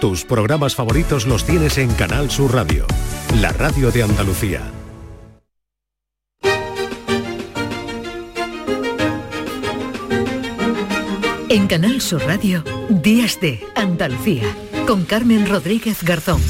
Tus programas favoritos los tienes en Canal Sur Radio, la radio de Andalucía. En Canal Sur Radio, Días de Andalucía, con Carmen Rodríguez Garzón.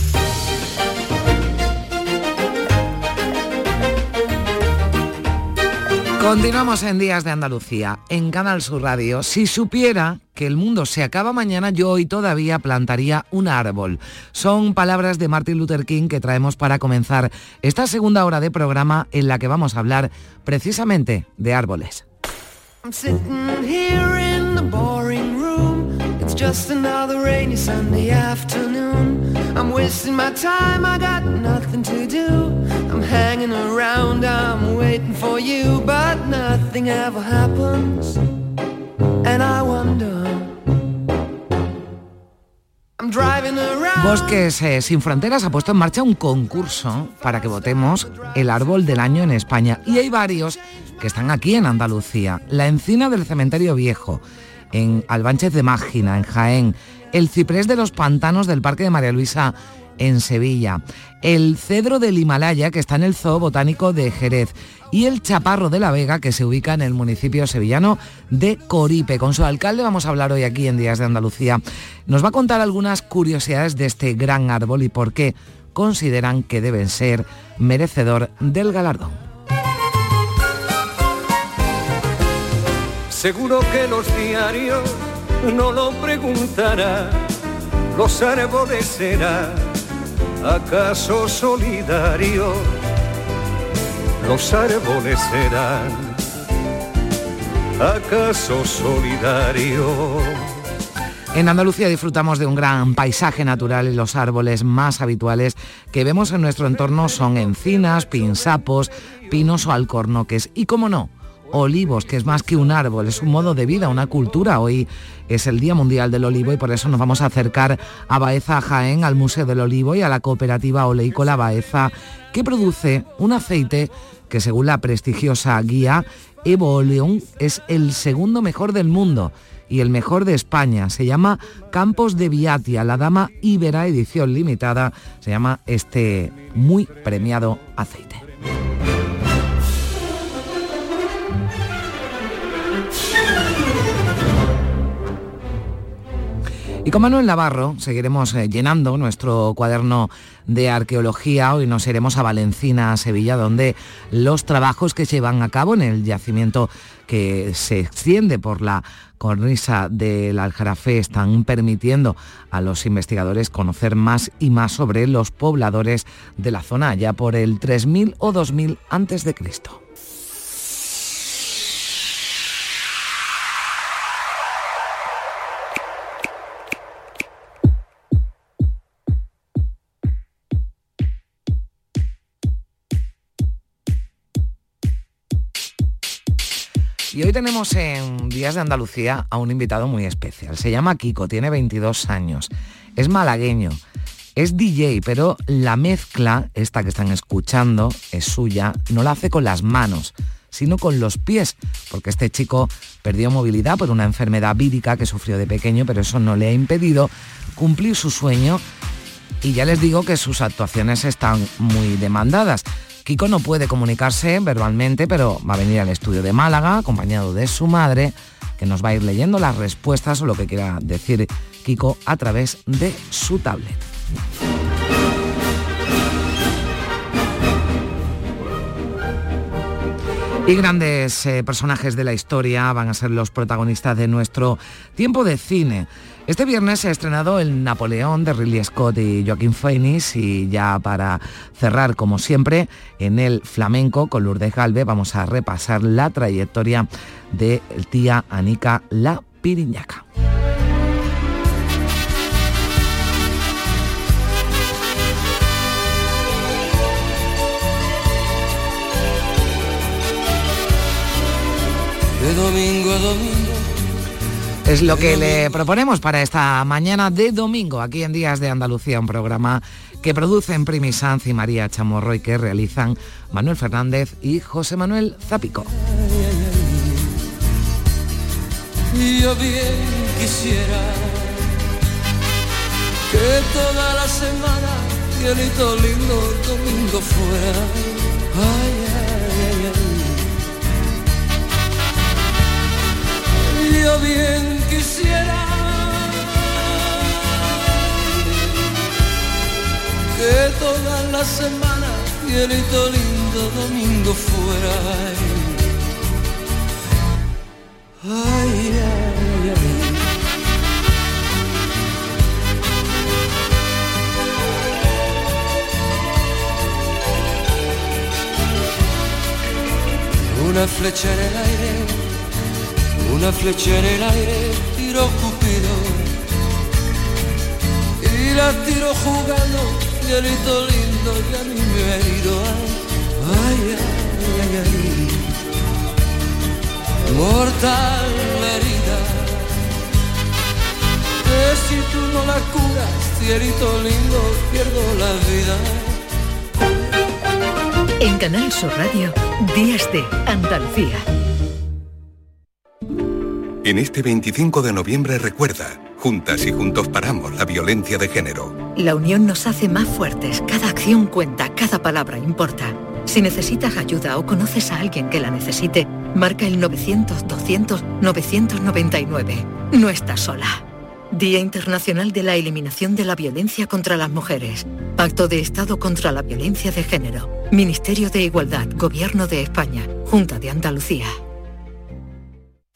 Continuamos en Días de Andalucía, en Canal Sur Radio. Si supiera que el mundo se acaba mañana, yo hoy todavía plantaría un árbol. Son palabras de Martin Luther King que traemos para comenzar esta segunda hora de programa en la que vamos a hablar precisamente de árboles. hanging around, I'm waiting for you, but nothing ever happens. Bosques eh, Sin Fronteras ha puesto en marcha un concurso para que votemos el árbol del año en España. Y hay varios que están aquí en Andalucía. La encina del cementerio viejo en Albánchez de Mágina, en Jaén, el ciprés de los pantanos del Parque de María Luisa en Sevilla, el cedro del Himalaya que está en el Zoo Botánico de Jerez y el chaparro de la Vega que se ubica en el municipio sevillano de Coripe. Con su alcalde vamos a hablar hoy aquí en Días de Andalucía. Nos va a contar algunas curiosidades de este gran árbol y por qué consideran que deben ser merecedor del galardón. Seguro que los diarios no lo preguntarán, los árboles serán acaso solidarios, los árboles serán acaso solidarios. En Andalucía disfrutamos de un gran paisaje natural y los árboles más habituales que vemos en nuestro entorno son encinas, pinsapos, pinos o alcornoques. Y cómo no, olivos, que es más que un árbol, es un modo de vida, una cultura. Hoy es el Día Mundial del Olivo y por eso nos vamos a acercar a Baeza Jaén, al Museo del Olivo y a la cooperativa oleícola Baeza, que produce un aceite que según la prestigiosa guía Evo Oleum es el segundo mejor del mundo y el mejor de España. Se llama Campos de Viatia, la Dama Ibera, edición limitada. Se llama este muy premiado aceite. Y con Manuel Navarro seguiremos eh, llenando nuestro cuaderno de arqueología. Hoy nos iremos a Valencina, Sevilla, donde los trabajos que se llevan a cabo en el yacimiento que se extiende por la cornisa del Aljarafe están permitiendo a los investigadores conocer más y más sobre los pobladores de la zona ya por el 3000 o 2000 antes de Cristo. Y hoy tenemos en Días de Andalucía a un invitado muy especial. Se llama Kiko, tiene 22 años, es malagueño, es DJ, pero la mezcla, esta que están escuchando, es suya, no la hace con las manos, sino con los pies, porque este chico perdió movilidad por una enfermedad vírica que sufrió de pequeño, pero eso no le ha impedido cumplir su sueño y ya les digo que sus actuaciones están muy demandadas. Kiko no puede comunicarse verbalmente, pero va a venir al estudio de Málaga acompañado de su madre, que nos va a ir leyendo las respuestas o lo que quiera decir Kiko a través de su tablet. Y grandes eh, personajes de la historia van a ser los protagonistas de nuestro tiempo de cine. Este viernes se ha estrenado El Napoleón de Ridley Scott y Joaquín Phoenix y ya para cerrar como siempre en el flamenco con Lourdes Galve vamos a repasar la trayectoria de tía Anica La Piriñaca. De domingo a domingo es lo que le proponemos para esta mañana de domingo, aquí en Días de Andalucía, un programa que producen Primi Sanz y María Chamorro y que realizan Manuel Fernández y José Manuel Zapico. Yo bien quisiera que toda la semana, lindo, domingo fuera. Ay, Yo bien quisiera que toda la semana, cielito lindo, domingo fuera. Ay, ay, ay. Una flecha en el aire, una flecha en el aire, tiró Cupido. Y la tiró jugando, cielito lindo, y a mí me ha herido. Ay, ay, ay, ay. Mortal herida. Que si tú no la curas, cielito lindo, pierdo la vida. En Canal Sur Radio, Días de Andalucía. En este 25 de noviembre recuerda, juntas y juntos paramos la violencia de género. La unión nos hace más fuertes. Cada acción cuenta, cada palabra importa. Si necesitas ayuda o conoces a alguien que la necesite, marca el 900-200-999. No estás sola. Día Internacional de la Eliminación de la Violencia contra las Mujeres. Pacto de Estado contra la Violencia de Género. Ministerio de Igualdad, Gobierno de España, Junta de Andalucía.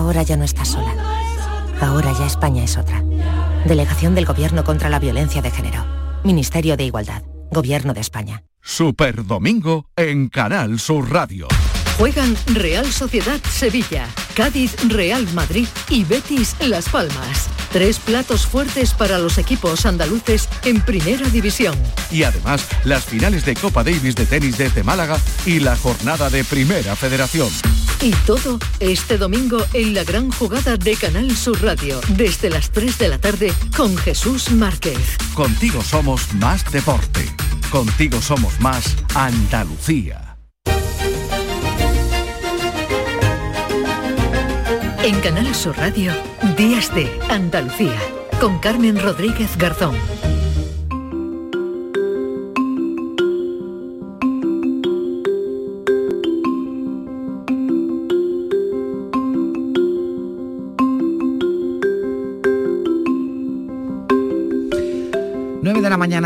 Ahora ya no estás sola. Ahora ya España es otra. Delegación del Gobierno contra la Violencia de Género. Ministerio de Igualdad. Gobierno de España. Super Domingo en Canal Sur Radio. Juegan Real Sociedad Sevilla, Cádiz Real Madrid y Betis Las Palmas. Tres platos fuertes para los equipos andaluces en primera división. Y además, las finales de Copa Davis de tenis desde Málaga y la jornada de Primera Federación. Y todo este domingo en la gran jugada de Canal Sur Radio, desde las 3 de la tarde con Jesús Márquez. Contigo somos más deporte. Contigo somos más Andalucía. En Canal Sur Radio, Días de Andalucía, con Carmen Rodríguez Garzón.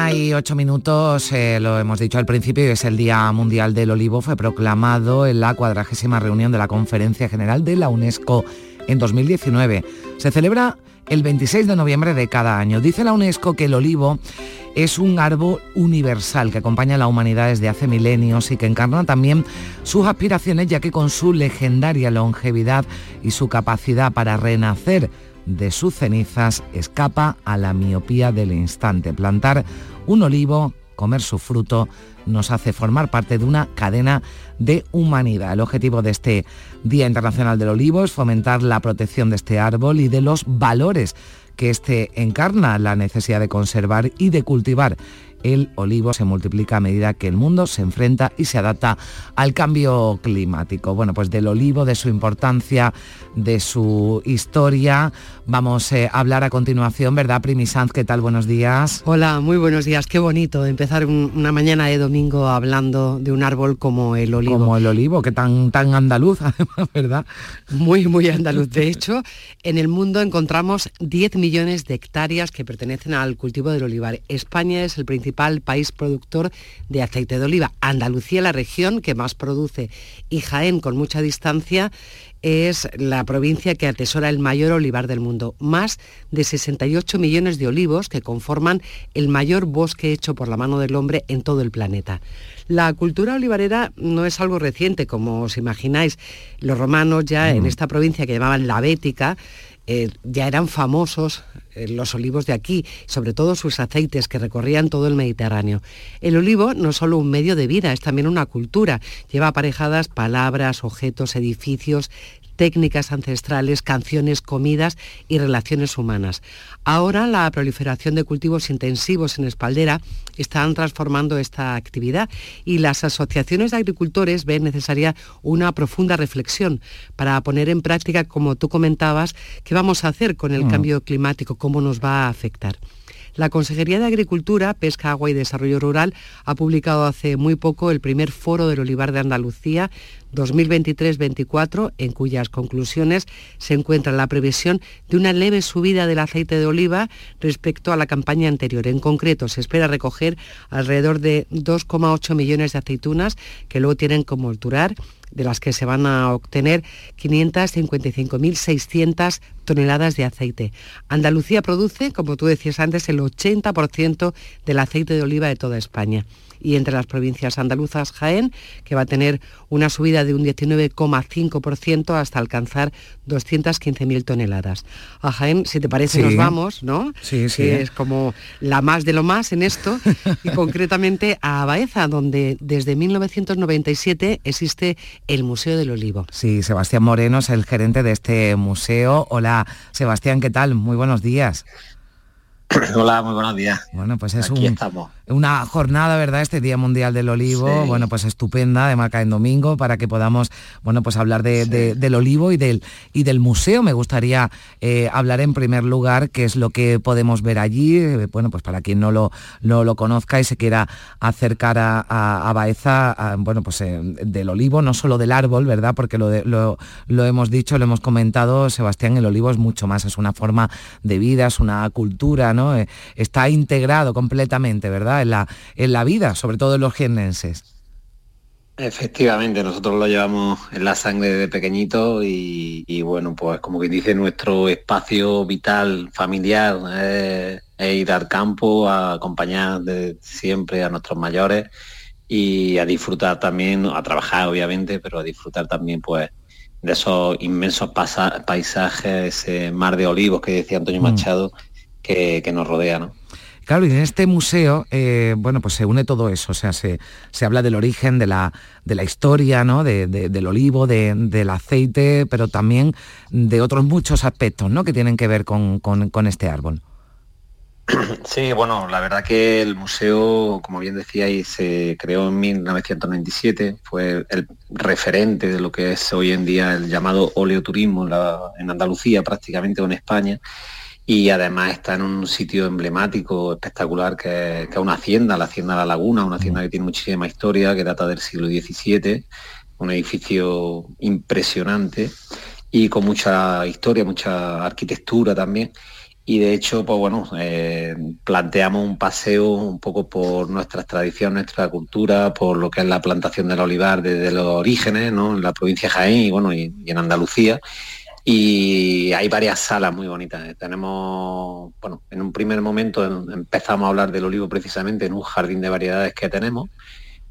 Mañana y ocho minutos, eh, lo hemos dicho al principio, es el Día Mundial del Olivo, fue proclamado en la cuadragésima reunión de la Conferencia General de la UNESCO en 2019. Se celebra el 26 de noviembre de cada año. Dice la UNESCO que el olivo es un árbol universal que acompaña a la humanidad desde hace milenios y que encarna también sus aspiraciones, ya que con su legendaria longevidad y su capacidad para renacer de sus cenizas escapa a la miopía del instante. Plantar un olivo, comer su fruto, nos hace formar parte de una cadena de humanidad. El objetivo de este Día Internacional del Olivo es fomentar la protección de este árbol y de los valores que este encarna, la necesidad de conservar y de cultivar el olivo se multiplica a medida que el mundo se enfrenta y se adapta al cambio climático. Bueno, pues del olivo, de su importancia, de su historia, vamos eh, a hablar a continuación, ¿verdad, Primi Sanz? ¿Qué tal? Buenos días. Hola, muy buenos días. Qué bonito empezar un- una mañana de domingo hablando de un árbol como el olivo. Como el olivo, que tan, tan andaluz, además, ¿verdad? Muy, muy andaluz. De hecho, en el mundo encontramos 10 millones de hectáreas que pertenecen al cultivo del olivar. España es el principal país productor de aceite de oliva. Andalucía, la región que más produce, y Jaén, con mucha distancia, es la provincia que atesora el mayor olivar del mundo. Más de 68 millones de olivos que conforman el mayor bosque hecho por la mano del hombre en todo el planeta. La cultura olivarera no es algo reciente, como os imagináis. Los romanos ya en esta provincia que llamaban la Bética, eh, ya eran famosos eh, los olivos de aquí, sobre todo sus aceites que recorrían todo el Mediterráneo. El olivo no es solo un medio de vida, es también una cultura. Lleva aparejadas palabras, objetos, edificios, técnicas ancestrales, canciones, comidas y relaciones humanas. Ahora la proliferación de cultivos intensivos en espaldera están transformando esta actividad y las asociaciones de agricultores ven necesaria una profunda reflexión para poner en práctica, como tú comentabas, qué vamos a hacer con el mm. cambio climático, cómo nos va a afectar. La Consejería de Agricultura, Pesca, Agua y Desarrollo Rural ha publicado hace muy poco el primer foro del olivar de Andalucía 2023-24, en cuyas conclusiones se encuentra la previsión de una leve subida del aceite de oliva respecto a la campaña anterior. En concreto, se espera recoger alrededor de 2,8 millones de aceitunas que luego tienen como alturar de las que se van a obtener 555.600 toneladas de aceite. Andalucía produce, como tú decías antes, el 80% del aceite de oliva de toda España y entre las provincias andaluzas Jaén, que va a tener una subida de un 19,5% hasta alcanzar 215.000 toneladas. A Jaén, si te parece, nos vamos, ¿no? Sí, sí. Que es como la más de lo más en esto, y concretamente a Baeza, donde desde 1997 existe el Museo del Olivo. Sí, Sebastián Moreno es el gerente de este museo. Hola, Sebastián, ¿qué tal? Muy buenos días. Hola, muy buenos días. Bueno, pues es un, una jornada, ¿verdad? Este Día Mundial del Olivo, bueno, pues estupenda, de marca en domingo, para que podamos, bueno, pues hablar de, del olivo y del, y del museo. Me gustaría eh, hablar en primer lugar qué es lo que podemos ver allí, eh, bueno, pues para quien no lo, lo conozca y se quiera acercar a, Baeza, bueno, pues eh, del olivo, no solo del árbol, ¿verdad? Porque lo, lo, lo hemos dicho, lo hemos comentado, Sebastián, el olivo es mucho más, es una forma de vida, es una cultura, ¿no? está integrado completamente, ¿verdad? En la, en la vida, sobre todo en los jiennenses. Efectivamente, nosotros lo llevamos en la sangre de pequeñito y, bueno, pues como que dice, nuestro espacio vital, familiar, es, ir al campo a acompañar de siempre a nuestros mayores y a disfrutar también, a trabajar obviamente, pero a disfrutar también pues de esos inmensos paisajes, ese mar de olivos que decía Antonio mm. Machado, que, que nos rodea, ¿no? Claro, y en este museo, eh, bueno, pues se une todo eso, o sea, se, habla del origen, de la, de la historia, ¿no? del olivo, del aceite, pero también de otros muchos aspectos, ¿no? Que tienen que ver con, este árbol. Sí, bueno, la verdad que el museo, como bien decíais, se creó en 1997, fue el referente de lo que es hoy en día el llamado oleoturismo en Andalucía prácticamente o en España y además está en un sitio emblemático, espectacular, que es, una hacienda, la Hacienda La Laguna, una hacienda que tiene muchísima historia, que data del siglo XVII, un edificio impresionante y con mucha historia, mucha arquitectura también. Y de hecho, pues bueno, eh, planteamos un paseo un poco por nuestras tradiciones, nuestra cultura, por lo que es la plantación del olivar desde los orígenes, ¿no? En la provincia de Jaén y bueno, y en Andalucía y hay varias salas muy bonitas. Tenemos, bueno, en un primer momento empezamos a hablar del olivo precisamente en un jardín de variedades que tenemos,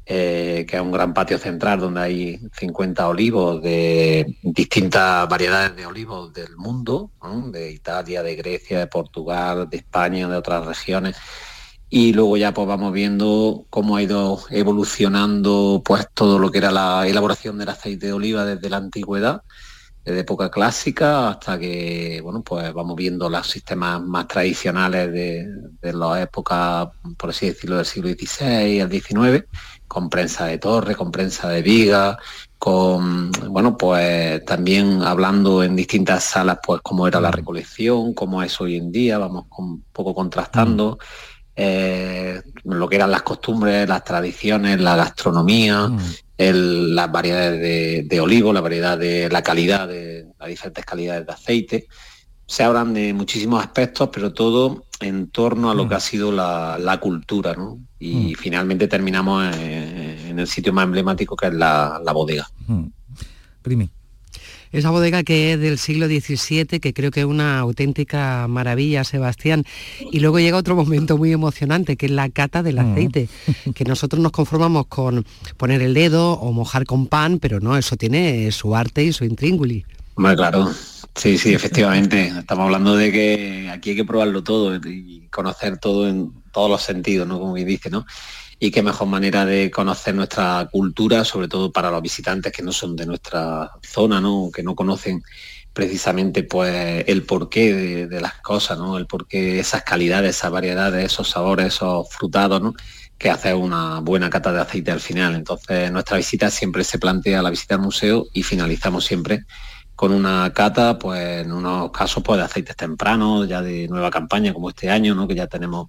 eh, que es un gran patio central donde hay 50 olivos de distintas variedades de olivos del mundo, de Italia, de Grecia, de Portugal, de España, de otras regiones. Y luego ya pues vamos viendo cómo ha ido evolucionando pues todo lo que era la elaboración del aceite de oliva desde la antigüedad desde época clásica hasta que, bueno, pues vamos viendo los sistemas más tradicionales de, de la época, por así decirlo, del siglo XVI al XIX, con prensa de torre, con prensa de viga, con, bueno, pues también hablando en distintas salas, pues cómo era la mm. recolección, cómo es hoy en día, vamos un poco contrastando. Mm. Eh, lo que eran las costumbres, las tradiciones, la gastronomía, mm las variedades de, olivo, la variedad de la calidad, de las diferentes calidades de aceite. Se hablan de muchísimos aspectos, pero todo en torno a lo que mm. ha sido la, cultura, ¿no? Y mm. finalmente terminamos en, el sitio más emblemático que es la, bodega. Mm. Primi. Esa bodega que es del siglo XVII, que creo que es una auténtica maravilla, Sebastián. Y luego llega otro momento muy emocionante, que es la cata del mm. aceite, que nosotros nos conformamos con poner el dedo o mojar con pan, pero no, eso tiene su arte y su intrínguli. Bueno, claro, Sí, sí, efectivamente. Estamos hablando de que aquí hay que probarlo todo y conocer todo en todos los sentidos, ¿no? Como bien dice, ¿no? Y qué mejor manera de conocer nuestra cultura, sobre todo para los visitantes que no son de nuestra zona, ¿no? Que no conocen precisamente pues el porqué de, de las cosas, ¿no? El porqué, esas calidades, esas variedades, esos sabores, esos frutados, ¿no? que hace una buena cata de aceite al final. Entonces nuestra visita siempre se plantea la visita al museo y finalizamos siempre con una cata, pues en unos casos pues de aceites tempranos, ya de nueva campaña como este año, ¿no? que ya tenemos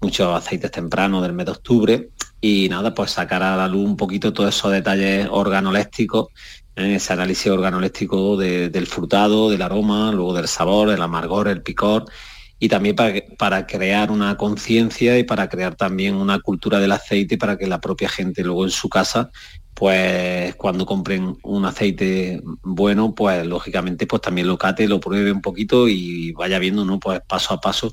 muchos aceites tempranos del mes de octubre y nada, pues sacar a la luz un poquito todos esos detalles organolépticos, ¿eh? ese análisis organoléctico de- del frutado, del aroma, luego del sabor, el amargor, el picor y también para, que- para crear una conciencia y para crear también una cultura del aceite para que la propia gente luego en su casa pues cuando compren un aceite bueno, pues lógicamente pues también lo cate, lo pruebe un poquito y vaya viendo, ¿no? Pues paso a paso,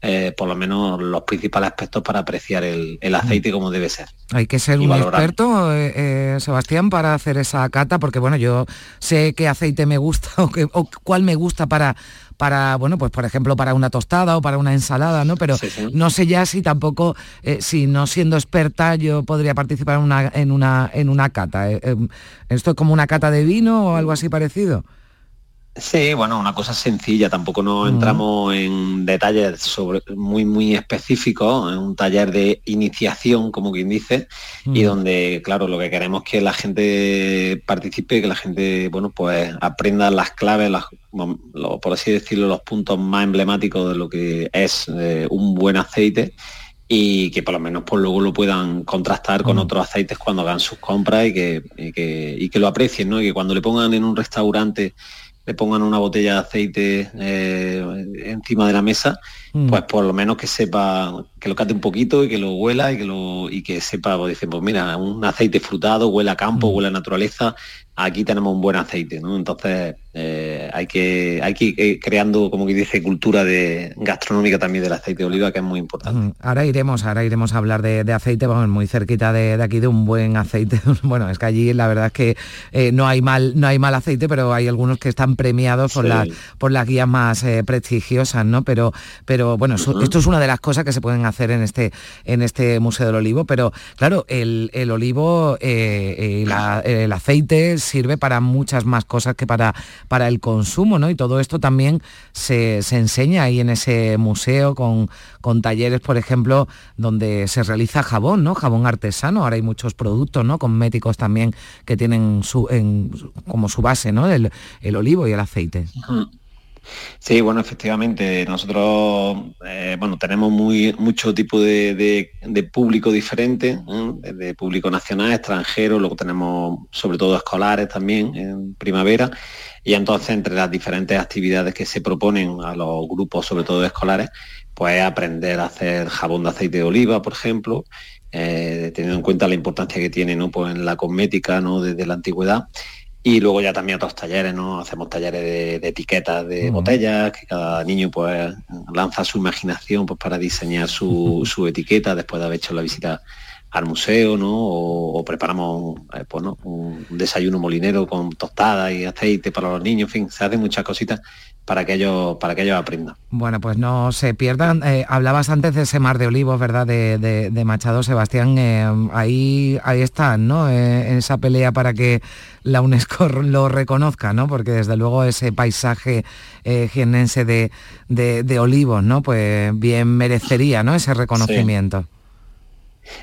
eh, por lo menos los principales aspectos para apreciar el, el aceite como debe ser. Hay que ser un valorar. experto, eh, eh, Sebastián, para hacer esa cata, porque bueno, yo sé qué aceite me gusta o, qué- o cuál me gusta para, para, bueno, pues por ejemplo, para una tostada o para una ensalada, ¿no? Pero Sí, sí. no sé ya si tampoco, eh, si no siendo experta, yo podría participar en una, en una, en una cata. Eh, eh, ¿Esto es como una cata de vino o algo así parecido? Sí, bueno, una cosa sencilla, tampoco nos entramos en detalles sobre, muy, muy específicos, en un taller de iniciación, como quien dice, y donde, claro, lo que queremos es que la gente participe, que la gente, bueno, pues aprenda las claves, las, mom- lo- por así decirlo, los puntos más emblemáticos de lo que es eh, un buen aceite y que por lo menos pues luego lo puedan contrastar con otros aceites cuando hagan sus compras y que, y que, y que lo aprecien, ¿no? Y que cuando le pongan en un restaurante le pongan una botella de aceite eh, encima de la mesa, Mm. pues por lo menos que sepa, que lo cate un poquito y que lo huela y que lo y que sepa, pues dicen, pues mira, un aceite frutado, huele a campo, Mm. huele a naturaleza, aquí tenemos un buen aceite, ¿no? Entonces eh, hay que hay que ir eh, creando, como que dice, cultura de gastronómica también del aceite de oliva, que es muy importante. Mm, Ahora iremos, ahora iremos a hablar de, de aceite, vamos, muy cerquita de, de aquí de un buen aceite. Bueno, es que allí la verdad es que eh, no hay mal, no hay mal aceite, pero hay algunos que están premiados por Sí. las por las guías más eh, prestigiosas, ¿no? Pero, pero bueno, esto es una de las cosas que se pueden hacer en este, en este Museo del Olivo, pero claro, el, el olivo, la- el aceite sirve para muchas más cosas que para, para el consumo, ¿no? Y todo esto también se, se enseña ahí en ese museo con, con talleres, por ejemplo, donde se realiza jabón, ¿no? Jabón artesano. Ahora hay muchos productos, ¿no? Cosméticos también que tienen su, en- como su base, ¿no? El, el olivo y el aceite. Sí, bueno, efectivamente, nosotros eh, bueno, tenemos muy, mucho tipo de, público diferente, ¿eh? de público nacional, extranjero, luego tenemos sobre todo escolares también en primavera, y entonces entre las diferentes actividades que se proponen a los grupos, sobre todo escolares, pues aprender a hacer jabón de aceite de oliva, por ejemplo, eh, teniendo en cuenta la importancia que tiene pues en la cosmética ¿no? desde la antigüedad. Y luego ya también otros talleres, ¿no? Hacemos talleres de, de etiquetas de botellas, que cada niño pues lanza su imaginación pues, para diseñar su, su etiqueta después de haber hecho la visita al museo, ¿no? O, o preparamos eh, pues, ¿no? un desayuno molinero con tostada y aceite para los niños, en fin, se hacen muchas cositas para que ellos, para que ellos aprendan. Bueno, pues no se pierdan. Eh, hablabas antes de ese mar de olivos, ¿verdad? De, de- de Machado, Sebastián. eh, ahí, ahí están, ¿no? Eh, en esa pelea para que la UNESCO lo reconozca, ¿no? Porque desde luego ese paisaje eh, jiennense de, de- de olivos, ¿no? Pues bien merecería, ¿no? Ese reconocimiento.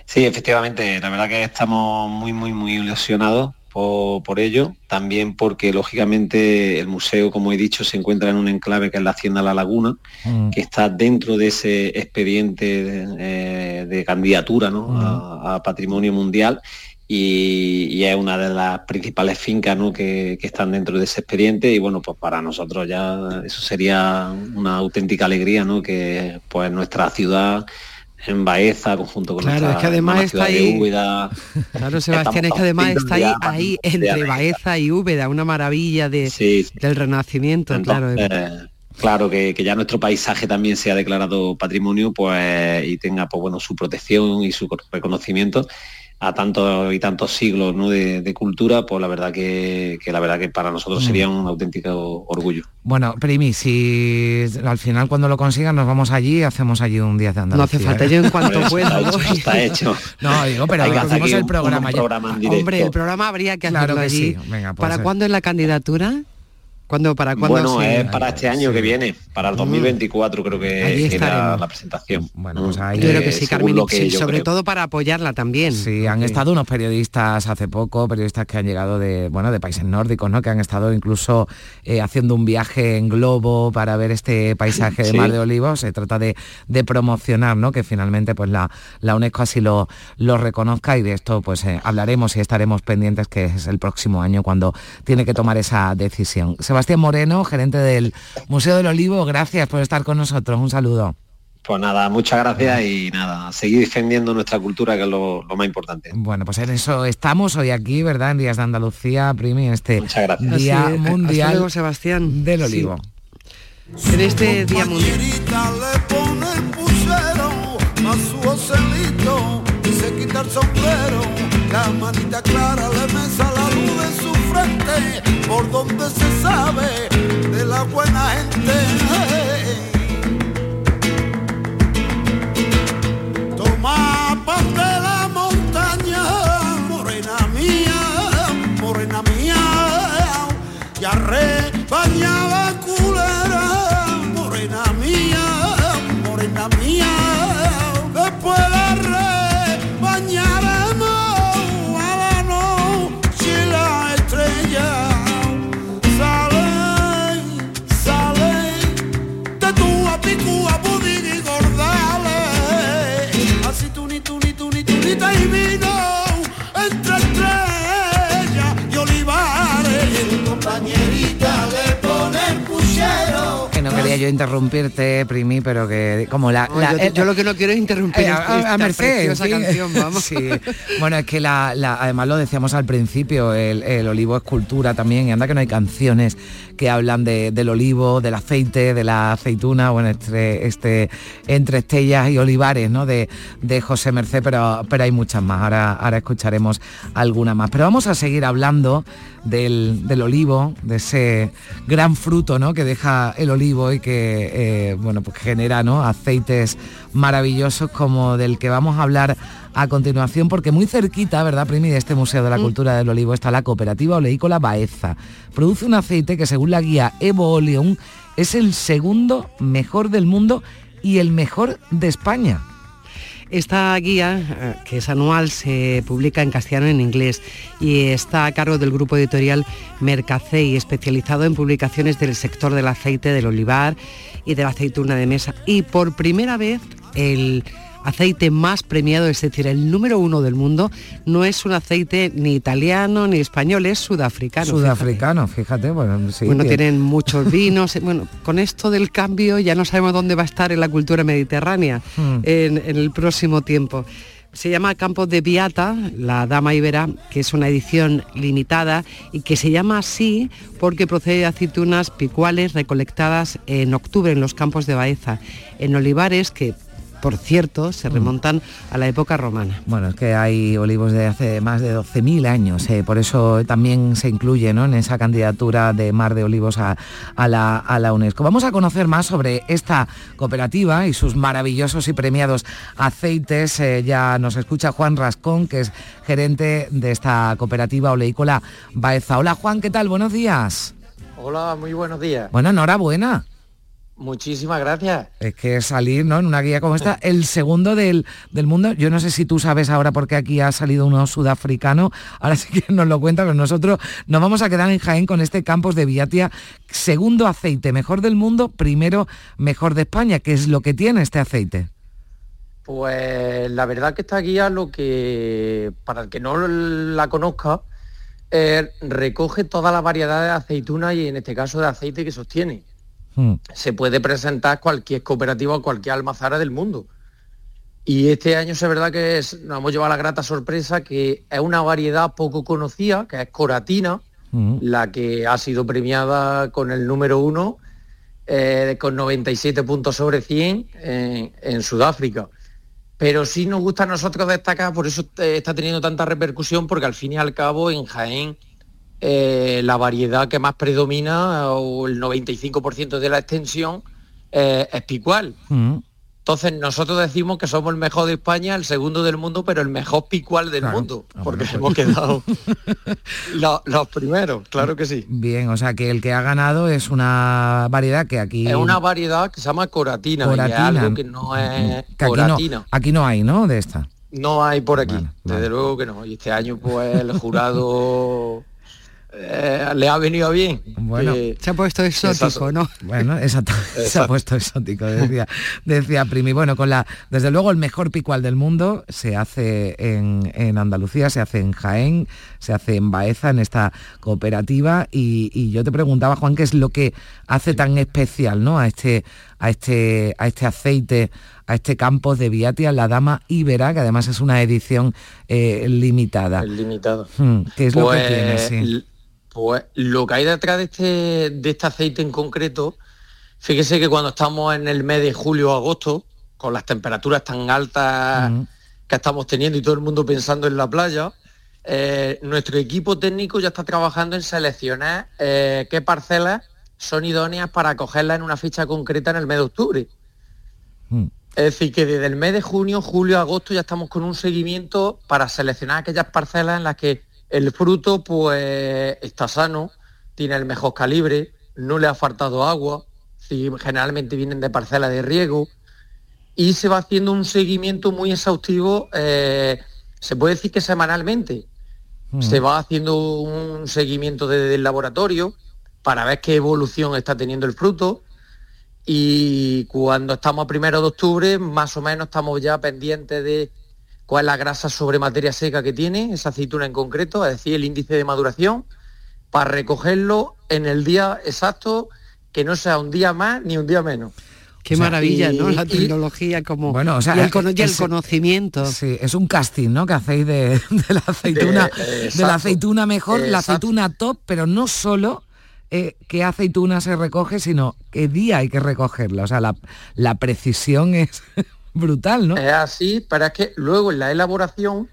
Sí, efectivamente, la verdad que estamos muy, muy, muy ilusionados por, por ello, también porque lógicamente el museo, como he dicho, se encuentra en un enclave que es la Hacienda La Laguna, Mm. que está dentro de ese expediente de, eh, de candidatura ¿no? a, a patrimonio mundial y, y es una de las principales fincas ¿no? que, que están dentro de ese expediente y bueno, pues para nosotros ya eso sería una auténtica alegría, ¿no? que pues nuestra ciudad en Baeza, conjunto con Claro, nuestra es que además está ahí- de Úbeda. Claro, Sebastián, es que además está ahí, ahí entre Baeza y Úbeda, una maravilla de, del Renacimiento, claro. Entonces, claro, que, que ya nuestro paisaje también sea declarado patrimonio pues y tenga pues bueno su protección y su reconocimiento, a tantos y tantos siglos ¿no? de, cultura, pues la verdad que, la verdad que para nosotros sería un auténtico orgullo. Bueno, Primi, si al final cuando lo consigan nos vamos allí, hacemos allí un día de Andalucía. No hace falta, yo en cuanto pueda. Está hecho, No, digo, pero hacemos el programa. Hombre, el programa habría que hacerlo allí. ¿Para cuándo es la candidatura? Para Bueno, es para este año que viene, para el 2024 mm. creo que era la presentación. Bueno, pues mm. ahí... Yo creo que sí, Carmen, sobre todo para apoyarla también. Sí, han estado unos periodistas hace poco, periodistas que han llegado de, bueno, de países nórdicos, ¿no? Que han estado incluso eh, haciendo un viaje en globo para ver este paisaje de Mar de Olivos. Se trata de, promocionar, ¿no? Que finalmente pues la, la UNESCO así lo, lo reconozca y de esto pues eh, hablaremos y estaremos pendientes que es el próximo año cuando tiene que tomar esa decisión. Sebastián Moreno, gerente del Museo del Olivo, gracias por estar con nosotros. Un saludo. Pues nada, muchas gracias y nada, seguir defendiendo nuestra cultura, que es lo, más importante. Bueno, pues en eso estamos hoy aquí, ¿verdad? En Días de Andalucía, Primi, este Día Mundial Sebastián. del Olivo. En este Día Mundial quita el sombrero, la manita clara le mesa la luz de por donde se sabe de la buena gente. Toma pan de la montaña, morena mía, morena mía, y arre yo interrumpirte, Primi, pero que como la... yo, lo que no quiero es interrumpir eh, a, Mercedes, esa canción, vamos. Sí. Bueno, es que la, además lo decíamos al principio, el, olivo es cultura también, y anda que no hay canciones que hablan del olivo, del aceite, de la aceituna, bueno, entre, este, entre estellas y olivares, ¿no? De, de José Merced, pero, pero hay muchas más. Ahora, ahora escucharemos alguna más. Pero vamos a seguir hablando del, olivo, de ese gran fruto ¿no? que deja el olivo y que eh, bueno, pues genera ¿no? aceites maravillosos como del que vamos a hablar a continuación, porque muy cerquita, ¿verdad, Primi, de este Museo de la mm. Cultura del Olivo está la cooperativa oleícola Baeza. Produce un aceite que según la guía Evo Oleum es el segundo mejor del mundo y el mejor de España. Esta guía, eh, que es anual, se publica en castellano y en inglés y está a cargo del grupo editorial Mercacey, especializado en publicaciones del sector del aceite, del olivar y de la aceituna de mesa. Y por primera vez el aceite más premiado, es decir, el número uno del mundo, no es un aceite ni italiano ni español, es sudafricano. Sudafricano, fíjate, bueno, sí, bueno tienen muchos vinos. bueno, con esto del cambio ya no sabemos dónde va a estar en la cultura mediterránea hmm. en, el próximo tiempo. Se llama Campo de Viata, la Dama Ibera, que es una edición limitada y que se llama así porque procede de aceitunas picuales recolectadas en octubre en los campos de Baeza, en olivares que por cierto, se mm. remontan a la época romana. Bueno, es que hay olivos de hace más de 12.000 años, eh, por eso también se incluye ¿no? en esa candidatura de Mar de Olivos a, la, UNESCO. Vamos a conocer más sobre esta cooperativa y sus maravillosos y premiados aceites. Eh, ya nos escucha Juan Rascón, que es gerente de esta cooperativa oleícola Baeza. Hola Juan, ¿qué tal? Buenos días. Hola, muy buenos días. Bueno, enhorabuena. Muchísimas gracias. Es que salir ¿no? en una guía como esta, el segundo del, mundo, yo no sé si tú sabes ahora porque aquí ha salido uno sudafricano, ahora sí que nos lo cuenta, pero nosotros nos vamos a quedar en Jaén con este Campos de Viatia, segundo aceite mejor del mundo, primero mejor de España, que es lo que tiene este aceite. Pues la verdad que esta guía lo que, para el que no la conozca, eh, recoge toda la variedad de aceituna y en este caso de aceite que sostiene. Hmm. se puede presentar cualquier cooperativa o cualquier almazara del mundo. Y este año es verdad que nos hemos llevado la grata sorpresa que es una variedad poco conocida, que es coratina, hmm. la que ha sido premiada con el número uno, eh, con 97 puntos sobre 100 en, Sudáfrica. Pero sí nos gusta a nosotros destacar, por eso eh, está teniendo tanta repercusión, porque al fin y al cabo en Jaén eh, la variedad que más predomina, o el 95% de la extensión, eh, es picual. Mm. Entonces nosotros decimos que somos el mejor de España, el segundo del mundo, pero el mejor picual del Claro. mundo, Ah, porque hemos pues. quedado lo- los primeros, claro que sí. Bien, o sea que el que ha ganado es una variedad que aquí... Es una variedad que se llama coratina, y es Coratina. algo que no es que aquí no, coratina. aquí no hay, ¿no? De esta. No hay por aquí, desde luego que no. Y este año pues el jurado eh, le ha venido bien. Bueno, que- se ha puesto exótico, ¿no? Bueno, exacto. Se ha puesto exótico, decía, decía Primi. Bueno, con la, desde luego el mejor picual del mundo se hace en, en Andalucía, se hace en Jaén, se hace en Baeza, en esta cooperativa. Y, y yo te preguntaba, Juan, qué es lo que hace tan especial, ¿no? A este, a este, a este aceite, a este Campos de Viatia, la Dama Ibera, que además es una edición eh, limitada. El limitado. Hmm, ¿Qué es lo que Pues, tiene? Sí. Pues lo que hay detrás de este, de este aceite en concreto, fíjese que cuando estamos en el mes de julio o agosto, con las temperaturas tan altas que estamos teniendo y todo el mundo pensando en la playa, eh, nuestro equipo técnico ya está trabajando en seleccionar eh, qué parcelas son idóneas para cogerlas en una fecha concreta en el mes de octubre. Es decir, que desde el mes de junio, julio, agosto ya estamos con un seguimiento para seleccionar aquellas parcelas en las que el fruto pues está sano, tiene el mejor calibre, no le ha faltado agua, generalmente vienen de parcelas de riego y se va haciendo un seguimiento muy exhaustivo, eh, se puede decir que semanalmente. Se va haciendo un seguimiento desde el laboratorio para ver qué evolución está teniendo el fruto y cuando estamos a primero de octubre más o menos estamos ya pendientes de cuál es la grasa sobre materia seca que tiene esa aceituna en concreto, es decir, el índice de maduración, para recogerlo en el día exacto, que no sea un día más ni un día menos. Qué O sea, maravilla, y- ¿no? La y- tecnología como Bueno, o sea, y el, cono- y el ese- conocimiento. Sí, es un casting, ¿no? Que hacéis de, de la aceituna, De- la aceituna mejor, la aceituna top, pero no solo eh, qué aceituna se recoge, sino qué día hay que recogerla. O sea, la, la precisión es brutal, ¿no? Es así, pero es que luego en la elaboración,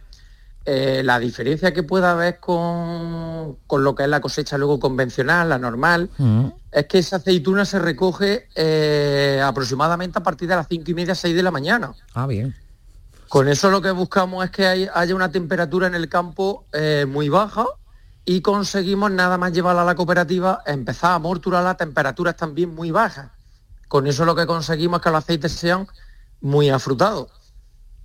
eh, la diferencia que pueda haber con, con lo que es la cosecha luego convencional, la normal, Mm. es que esa aceituna se recoge eh, aproximadamente a partir de las cinco y media, 6 de la mañana. Ah, bien. Con eso lo que buscamos es que hay- haya una temperatura en el campo eh, muy baja y conseguimos nada más llevarla a la cooperativa, empezar a morturar a temperaturas también muy bajas. Con eso lo que conseguimos es que los aceites sean muy afrutados.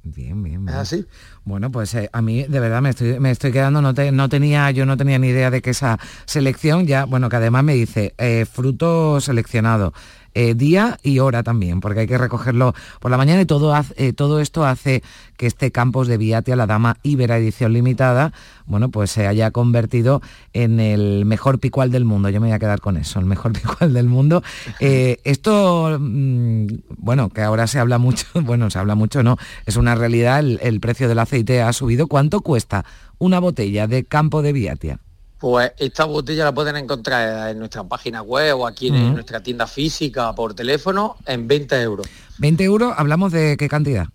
Bien, bien, Es así. Bueno, pues eh, a mí de verdad me estoy, me estoy quedando, no, te- no tenía, yo no tenía ni idea de que esa selección ya, bueno, que además me dice eh, fruto seleccionado, eh, día y hora también, porque hay que recogerlo por la mañana y todo, eh, todo esto hace que este Campos de Viatia, la Dama Ibera Edición Limitada, bueno, pues se haya convertido en el mejor picual del mundo. Yo me voy a quedar con eso, el mejor picual del mundo. Eh, esto, mm, bueno, que ahora se habla mucho, bueno, se habla mucho, no, es una realidad, el, el precio del aceite ha subido. ¿Cuánto cuesta una botella de Campo de Viatia? Pues esta botella la pueden encontrar en nuestra página web o aquí en nuestra tienda física por teléfono en 20 euros. 20 euros, hablamos de qué cantidad.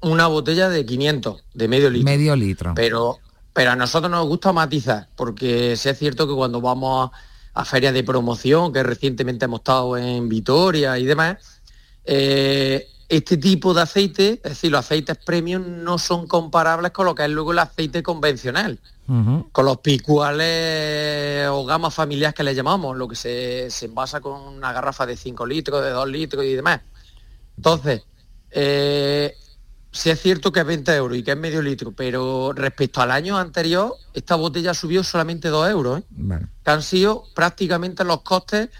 Una botella de 500, de medio litro. Medio litro. Pero, pero a nosotros nos gusta matizar, porque sí es cierto que cuando vamos a, a ferias de promoción, que recientemente hemos estado en Vitoria y demás, eh, este tipo de aceite, es decir, los aceites premium no son comparables con lo que es luego el aceite convencional, con los picuales o gamas familiares que le llamamos, lo que se, se envasa con una garrafa de 5 litros, de 2 litros y demás. Entonces, eh, sí es cierto que es 20 euros y que es medio litro, pero respecto al año anterior, esta botella subió solamente 2 euros, ¿eh? Vale. que han sido prácticamente los costes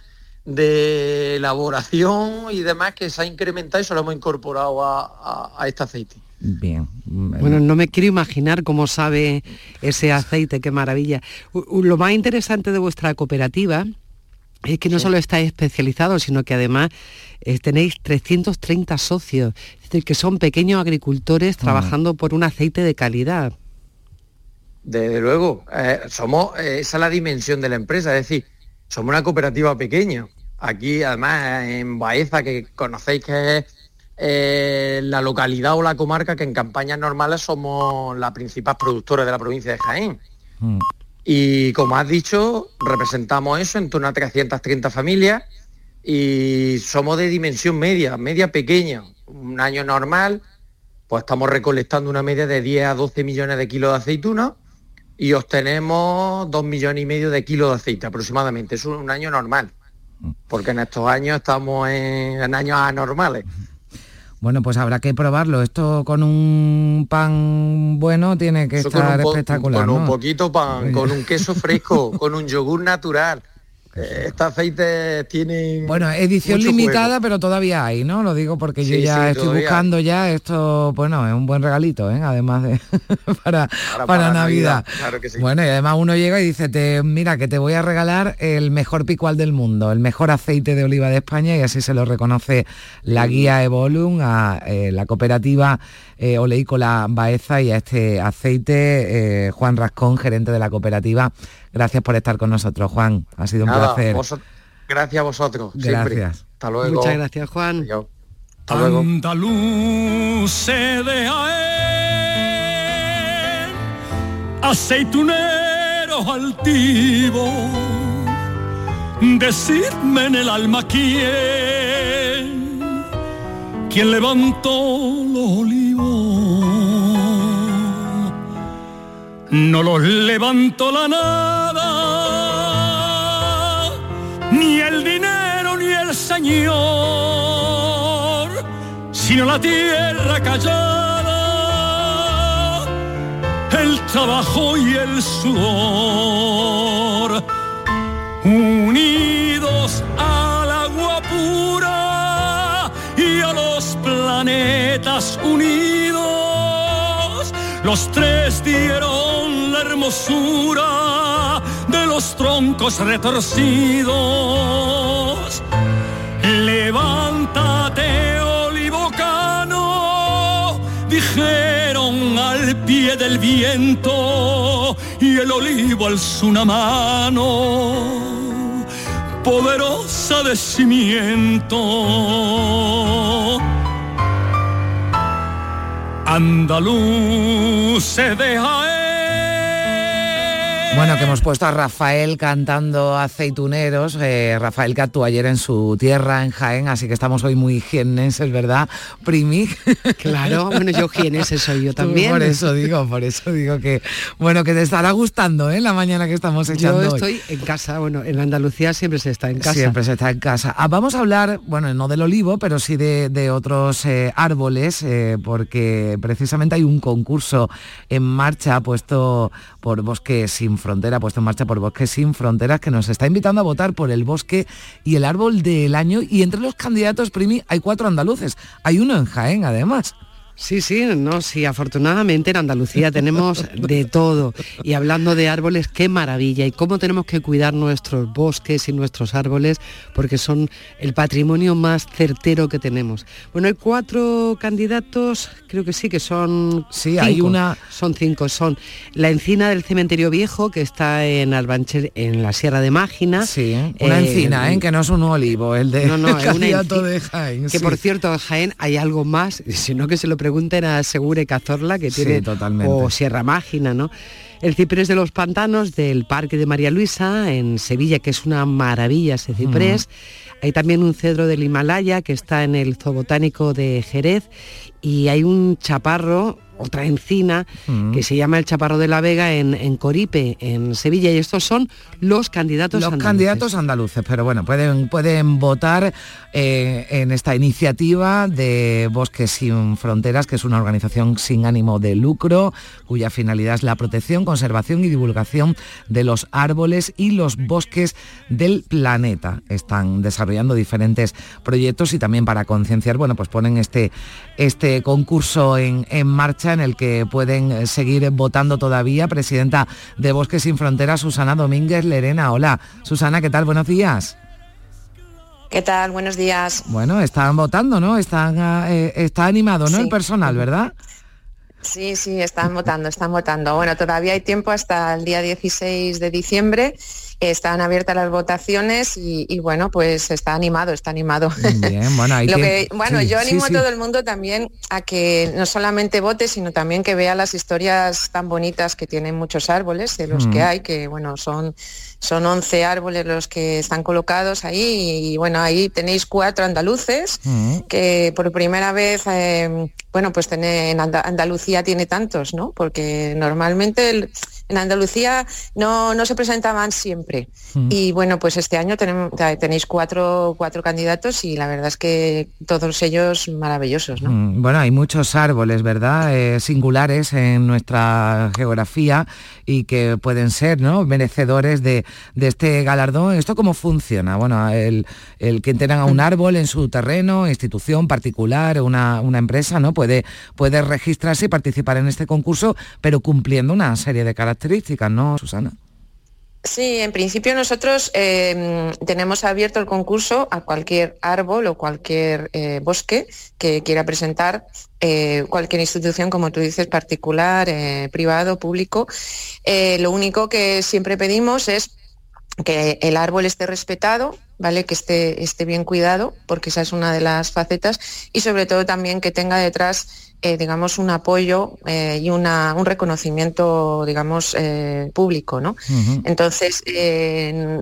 de elaboración y demás que se ha incrementado y se lo hemos incorporado a, a- a este aceite. Bien. Bueno, no me quiero imaginar cómo sabe ese aceite, qué maravilla. Lo más interesante de vuestra cooperativa es que no solo estáis especializados, sino que además eh, tenéis 330 socios, es decir, que son pequeños agricultores trabajando por un aceite de calidad. Desde luego, eh, somos, eh, esa es la dimensión de la empresa, es decir, somos una cooperativa pequeña. Aquí, además, en Baeza, que conocéis que es eh, la localidad o la comarca que en campañas normales somos la principal productora de la provincia de Jaén. Mm. Y como has dicho, representamos eso en torno a 330 familias y somos de dimensión media, media pequeña. Un año normal, pues estamos recolectando una media de 10 a 12 millones de kilos de aceituna y obtenemos 2 millones y medio de kilos de aceite aproximadamente. Es un, un año normal, porque en estos años estamos en, en años anormales. Bueno, pues habrá que probarlo. Esto con un pan bueno tiene que Eso estar espectacular. Con un poquito pan, con un queso fresco, con un yogur natural. Este aceite tiene Bueno, edición limitada, pero todavía hay, ¿no? Lo digo porque yo ya sí, estoy todavía. buscando ya esto, bueno, es un buen regalito, ¿eh? Además de para, para, para Navidad. Navidad, claro que sí. Bueno, y además uno llega y dice, te, mira, que te voy a regalar el mejor picual del mundo, el mejor aceite de oliva de España y así se lo reconoce la guía Evolum a eh, la cooperativa eh, oleícola Baeza y a este aceite, eh, Juan Rascón, gerente de la cooperativa. Gracias por estar con nosotros, Juan. Ha sido un Nada, placer. gracias a vosotros. siempre. Gracias. Hasta luego. Muchas gracias, Juan. Adiós. Hasta luego. Andaluces de Jaén, aceituneros altivos, decidme en el alma quién, quién levantó los olivos. No los levantó la nada, ni el dinero ni el señor, sino la tierra callada, el trabajo y el sudor, unidos al agua pura y a los planetas unidos, los tres dieron la hermosura de los troncos retorcidos. Levántate, olivocano, dijeron al pie del viento, y el olivo alzó una mano, poderosa de cimiento. Andaluz se deja Bueno, que hemos puesto a Rafael cantando aceituneros. eh, Rafael que actuó ayer en su tierra, en Jaén, así que estamos hoy muy jienenses, ¿verdad? Primi. Claro, bueno, yo jienense soy yo también. Por eso digo, por eso digo que, bueno, que te estará gustando, ¿eh? La mañana que estamos echando Yo hoy. estoy en casa, bueno, en Andalucía siempre se está en casa. Siempre se está en casa. Ah, vamos a hablar, bueno, no del olivo, pero sí de, de otros eh, árboles, eh, porque precisamente hay un concurso en marcha puesto por Bosque Sin Frontera, puesto en marcha por Bosque Sin Fronteras, que nos está invitando a votar por el bosque y el árbol del año. Y entre los candidatos, Primi, hay cuatro andaluces. Hay uno en Jaén, además. Sí, sí, no, sí, afortunadamente en Andalucía tenemos de todo. Y hablando de árboles, qué maravilla y cómo tenemos que cuidar nuestros bosques y nuestros árboles, porque son el patrimonio más certero que tenemos. Bueno, hay cuatro candidatos, creo que sí, que son Sí, hay una- Son cinco, son la encina del cementerio viejo, que está en Albanchel, en la Sierra de Mágina. Sí, una encina, ¿eh? que no es un olivo, el de No, no, es una de Jaén. Que sí. por cierto, en Jaén hay algo más, sino que se lo pregunten a Segure Cazorla, que tiene, totalmente. o Sierra Mágina, ¿no? El ciprés de los pantanos del Parque de María Luisa, en Sevilla, que es una maravilla ese ciprés. Hay también un cedro del Himalaya, que está en el Zoobotánico de Jerez. Y hay un chaparro, otra encina, Mm. que se llama el Chaparro de la Vega en, en Coripe, en Sevilla. Y estos son los candidatos los andaluces. candidatos andaluces, pero bueno, pueden, pueden votar eh, en esta iniciativa de Bosques Sin Fronteras, que es una organización sin ánimo de lucro, cuya finalidad es la protección, conservación y divulgación de los árboles y los bosques del planeta. Están desarrollando diferentes proyectos y también para concienciar, bueno, pues ponen este, este concurso en, en marcha en el que pueden eh, seguir votando todavía. Presidenta de Bosques Sin Fronteras, Susana Domínguez Lerena. Hola, Susana, ¿qué tal? Buenos días. ¿Qué tal? Buenos días. Bueno, están votando, ¿no? Están, ah, eh, está animado, ¿no? Sí. El personal, ¿verdad? Sí, sí, están votando, están votando. Bueno, todavía hay tiempo hasta el día 16 de diciembre están abiertas las votaciones y, y bueno, pues está animado, está animado. Bien, bueno, ahí Lo que- bueno, sí, yo animo sí. a todo el mundo también a que no solamente vote, sino también que vea las historias tan bonitas que tienen muchos árboles, de los Mm. que hay, que bueno, son, son 11 árboles los que están colocados ahí y bueno, ahí tenéis cuatro andaluces Mm. que por primera vez, eh, bueno, pues tener, en Anda- Andalucía tiene tantos, ¿no? Porque normalmente el- en Andalucía no, no se presentaban siempre. Mm. Y bueno, pues este año tenemos, tenéis cuatro, cuatro candidatos y la verdad es que todos ellos maravillosos, ¿no? Mm, Bueno, hay muchos árboles, ¿verdad? Eh, singulares en nuestra geografía y que pueden ser, ¿no? Merecedores de, de este galardón. ¿Esto cómo funciona? Bueno, el, el que tenga un árbol en su terreno, institución particular, una, una empresa, ¿no? Puede, puede registrarse y participar en este concurso, pero cumpliendo una serie de características, ¿no, Susana? Sí, en principio nosotros eh, tenemos abierto el concurso a cualquier árbol o cualquier eh, bosque que quiera presentar eh, cualquier institución, como tú dices, particular, eh, privado, público. Lo único que siempre pedimos es que el árbol esté respetado, ¿vale? Que esté, esté bien cuidado, porque esa es una de las facetas, y sobre todo también que tenga detrás, eh, digamos, un apoyo eh, y una- un reconocimiento, digamos, eh, público, ¿no? Entonces,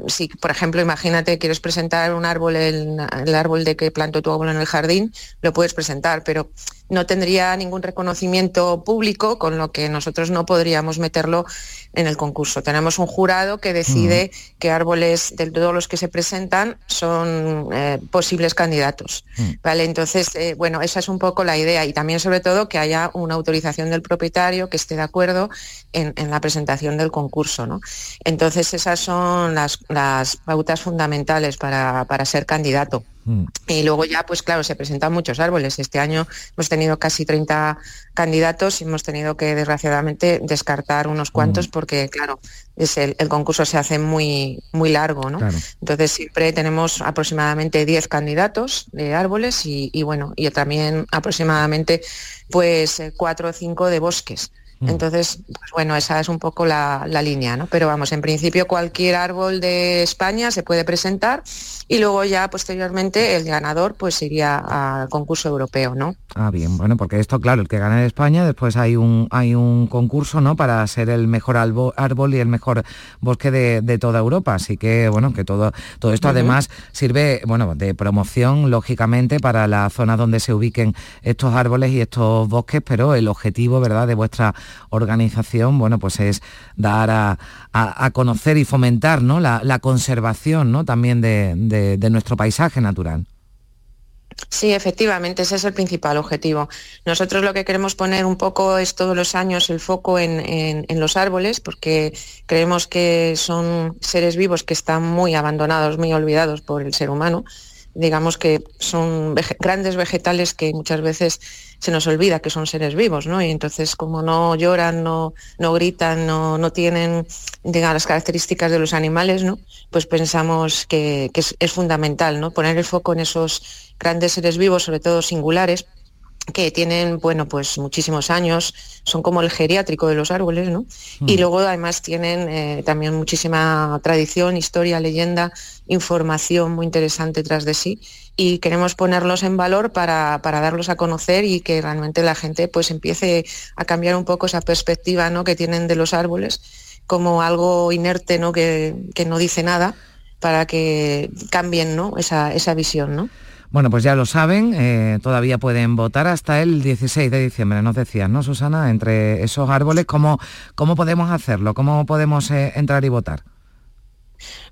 si por ejemplo, imagínate, quieres presentar un árbol, el, el árbol de que plantó tu abuelo en el jardín, lo puedes presentar, pero no tendría ningún reconocimiento público, con lo que nosotros no podríamos meterlo en el concurso. Tenemos un jurado que decide qué árboles de todos los que se presentan son eh, posibles candidatos. ¿vale? Entonces, eh, bueno, esa es un poco la idea y también sobre todo que haya una autorización del propietario que esté de acuerdo en, en la presentación del concurso. ¿no? Entonces, esas son las, las pautas fundamentales para, para ser candidato. Y luego ya, pues claro, se presentan muchos árboles. Este año hemos tenido casi 30 candidatos y hemos tenido que, desgraciadamente, descartar unos cuantos porque, claro, es el, el concurso se hace muy, muy largo, ¿no? Claro. Entonces siempre tenemos aproximadamente 10 candidatos de árboles y, y, bueno, y también aproximadamente pues eh, cuatro o cinco de bosques. Entonces, pues bueno, esa es un poco la, la línea, ¿no? Pero vamos, en principio cualquier árbol de España se puede presentar y luego ya posteriormente el ganador pues iría al concurso europeo, ¿no? Ah, bien, bueno, porque esto, claro, el que gana en España, después hay un, hay un concurso, ¿no? Para ser el mejor árbol y el mejor bosque de, de toda Europa. Así que, bueno, que todo, todo esto además sirve, bueno, de promoción, lógicamente, para la zona donde se ubiquen estos árboles y estos bosques, pero el objetivo, ¿verdad?, de vuestra organización, bueno, pues es dar a, a- a conocer y fomentar, ¿no? La, la conservación, ¿no? También de- de- de nuestro paisaje natural. Sí, efectivamente, ese es el principal objetivo. Nosotros lo que queremos poner un poco es todos los años el foco en, en- los árboles, porque creemos que son seres vivos que están muy abandonados, muy olvidados por el ser humano. Digamos que son grandes vegetales que muchas veces se nos olvida que son seres vivos, ¿no? Y entonces como no lloran, no, no gritan, no, no tienen las características de los animales, ¿no? Pues pensamos que, que es, es fundamental, ¿no? Poner el foco en esos grandes seres vivos, sobre todo singulares, que tienen, bueno, pues muchísimos años, son como el geriátrico de los árboles, ¿no? Y luego además tienen eh, también muchísima tradición, historia, leyenda, información muy interesante tras de sí y queremos ponerlos en valor para, para darlos a conocer y que realmente la gente pues empiece a cambiar un poco esa perspectiva ¿no? que tienen de los árboles como algo inerte, ¿no? Que, que no dice nada para que cambien ¿no? esa, esa visión, ¿no? Bueno, pues ya lo saben, eh, todavía pueden votar hasta el 16 de diciembre, nos decías, ¿no, Susana? Entre esos árboles, ¿cómo, cómo podemos hacerlo? ¿Cómo podemos eh, entrar y votar?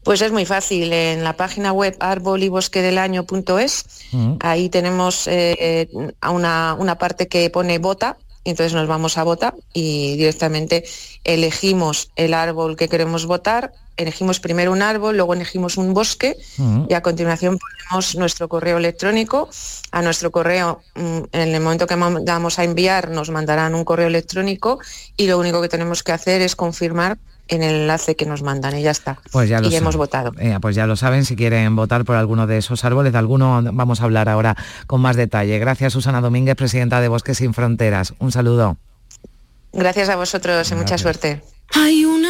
Pues es muy fácil, en la página web arbolybosquedelaño.es, Mm. ahí tenemos eh, a una, una parte que pone vota, entonces nos vamos a votar y directamente elegimos el árbol que queremos votar, elegimos primero un árbol, luego elegimos un bosque Mm. y a continuación ponemos nuestro correo electrónico. A nuestro correo, mm, en el momento que vamos a enviar, nos mandarán un correo electrónico y lo único que tenemos que hacer es confirmar en el enlace que nos mandan y ya está. Pues ya lo y hemos votado. Eh, pues ya lo saben, si quieren votar por alguno de esos árboles, de alguno vamos a hablar ahora con más detalle. Gracias, Susana Domínguez, presidenta de Bosques Sin Fronteras. Un saludo. Gracias a vosotros y mucha suerte. Hay una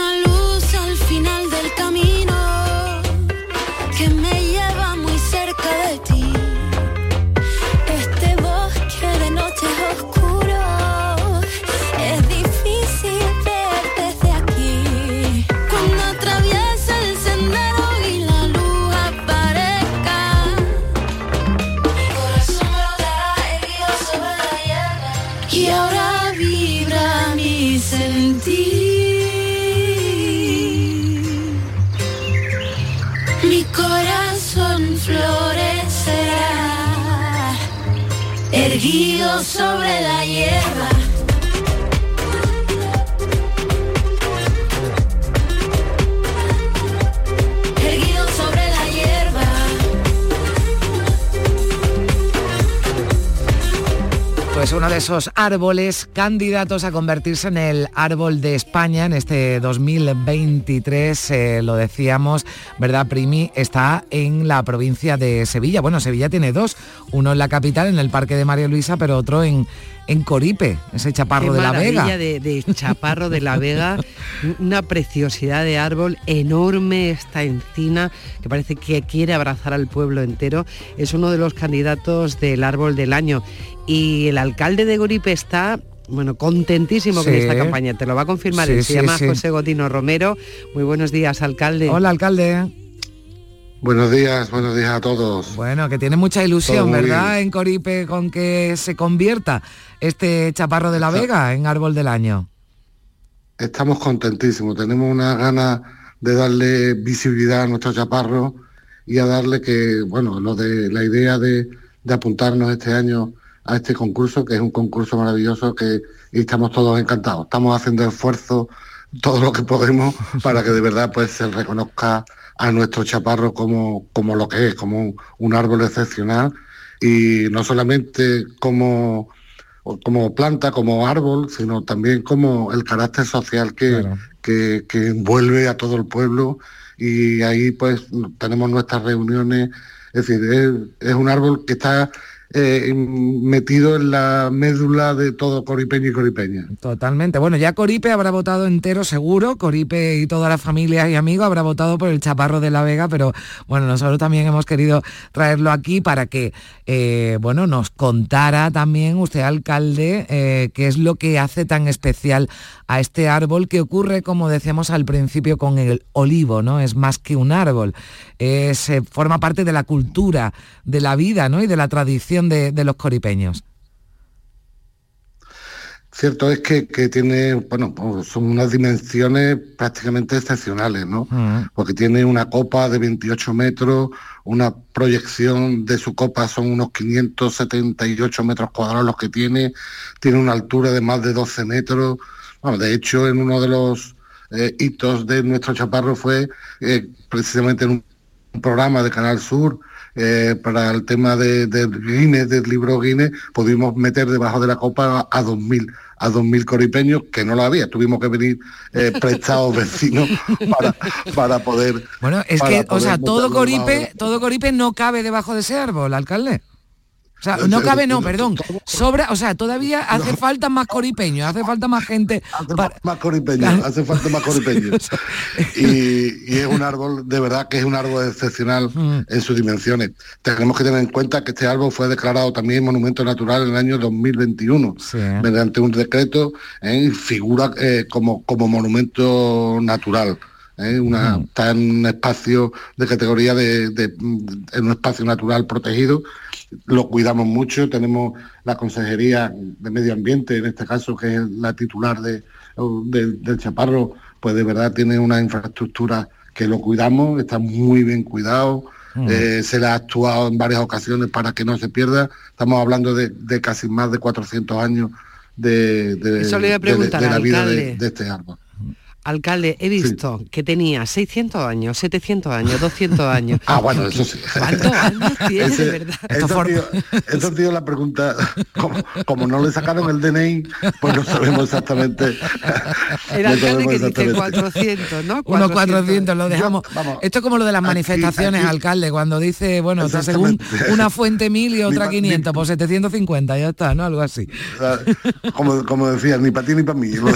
sobre la hierba. Uno de esos árboles candidatos a convertirse en el árbol de España en este 2023, eh, lo decíamos, ¿verdad, Primi? Está en la provincia de Sevilla. Bueno, Sevilla tiene dos, uno en la capital, en el Parque de María Luisa, pero otro en, en Coripe, ese chaparro Qué de la Vega. De, de chaparro de la Vega, una preciosidad de árbol enorme esta encina que parece que quiere abrazar al pueblo entero. Es uno de los candidatos del árbol del año y el alcalde de Goripe está bueno, contentísimo con esta campaña, te lo va a confirmar, Sí, él. se sí, llama. José Gotino Romero. Muy buenos días, alcalde. Hola, alcalde. Buenos días, buenos días a todos. Bueno, que tiene mucha ilusión, ¿verdad? En Coripe con que se convierta este chaparro de la Vega en árbol del año. Estamos contentísimos, tenemos una ganas de darle visibilidad a nuestro chaparro y a darle que, bueno, lo de la idea de, de apuntarnos este año a este concurso, que es un concurso maravilloso que y estamos todos encantados. Estamos haciendo esfuerzo todo lo que podemos para que de verdad pues se reconozca a nuestro chaparro como, como lo que es, como un, un árbol excepcional. Y no solamente como como planta, como árbol, sino también como el carácter social que, que, que envuelve a todo el pueblo. Y ahí pues tenemos nuestras reuniones, es decir, es, es un árbol que está eh, metido en la médula de todo coripeño y coripeña. Totalmente. Bueno, ya Coripe habrá votado entero seguro, Coripe y todas las familias y amigos habrá votado por el Chaparro de la Vega, pero bueno, nosotros también hemos querido traerlo aquí para que, eh, bueno, nos contara también usted, alcalde, eh, qué es lo que hace tan especial a este árbol que ocurre, como decíamos al principio, con el olivo, ¿no? Es más que un árbol, es, eh, forma parte de la cultura, de la vida, ¿no? Y de la tradición de, de los coripeños. Cierto es que, que tiene, bueno, pues son unas dimensiones prácticamente excepcionales, ¿no? Porque tiene una copa de 28 metros, una proyección de su copa son unos 578 metros cuadrados los que tiene, tiene una altura de más de 12 metros. Bueno, de hecho, en uno de los eh, hitos de nuestro chaparro fue eh, precisamente en un programa de Canal Sur eh, para el tema de, Guinness, del libro Guinness, pudimos meter debajo de la copa a 2.000 a 2.000 coripeños, que no lo había, tuvimos que venir eh, prestados vecinos para, para poder... Bueno, es que, o sea, todo de- Coripe, todo Coripe no cabe debajo de ese árbol, alcalde. O sea, no cabe, no, perdón. Sobra, o sea, todavía hace falta más coripeños, hace falta más gente. para- Más coripeños, hace falta más coripeños. Y, y es un árbol, de verdad que es un árbol excepcional Mm. en sus dimensiones. Tenemos que tener en cuenta que este árbol fue declarado también monumento natural en el año 2021 mediante un decreto ¿eh? y figura eh, como, como monumento natural. ¿eh? Una, Está en un espacio de categoría de, de- en un espacio natural protegido. Lo cuidamos mucho, tenemos la Consejería de Medio Ambiente, en este caso, que es la titular de, de- del Chaparro, pues de verdad tiene una infraestructura que lo cuidamos, está muy bien cuidado. Mm. eh, se le ha actuado en varias ocasiones para que no se pierda. Estamos hablando de, de casi más de 400 años de, de- Eso le iba a de- de- preguntar, de la vida de este árbol. Alcalde, he visto que tenía 600 años, 700 años, 200 años. Ah, bueno, eso sí. ¿Cuántos años tiene, Ese- de verdad? Eso ha sido- eso ha sido la pregunta. Como, como no le sacaron el DNI, pues no sabemos exactamente. El no alcalde que dice exactamente. 400, ¿no? Unos 400, lo dejamos. vamos, Esto es como lo de las manifestaciones, aquí- alcalde, cuando dice, bueno, según una fuente mil y otra pa- 500, pues 750, ya está, ¿no? Algo así. Como, como decía, ni para ti ni para mí. Lo,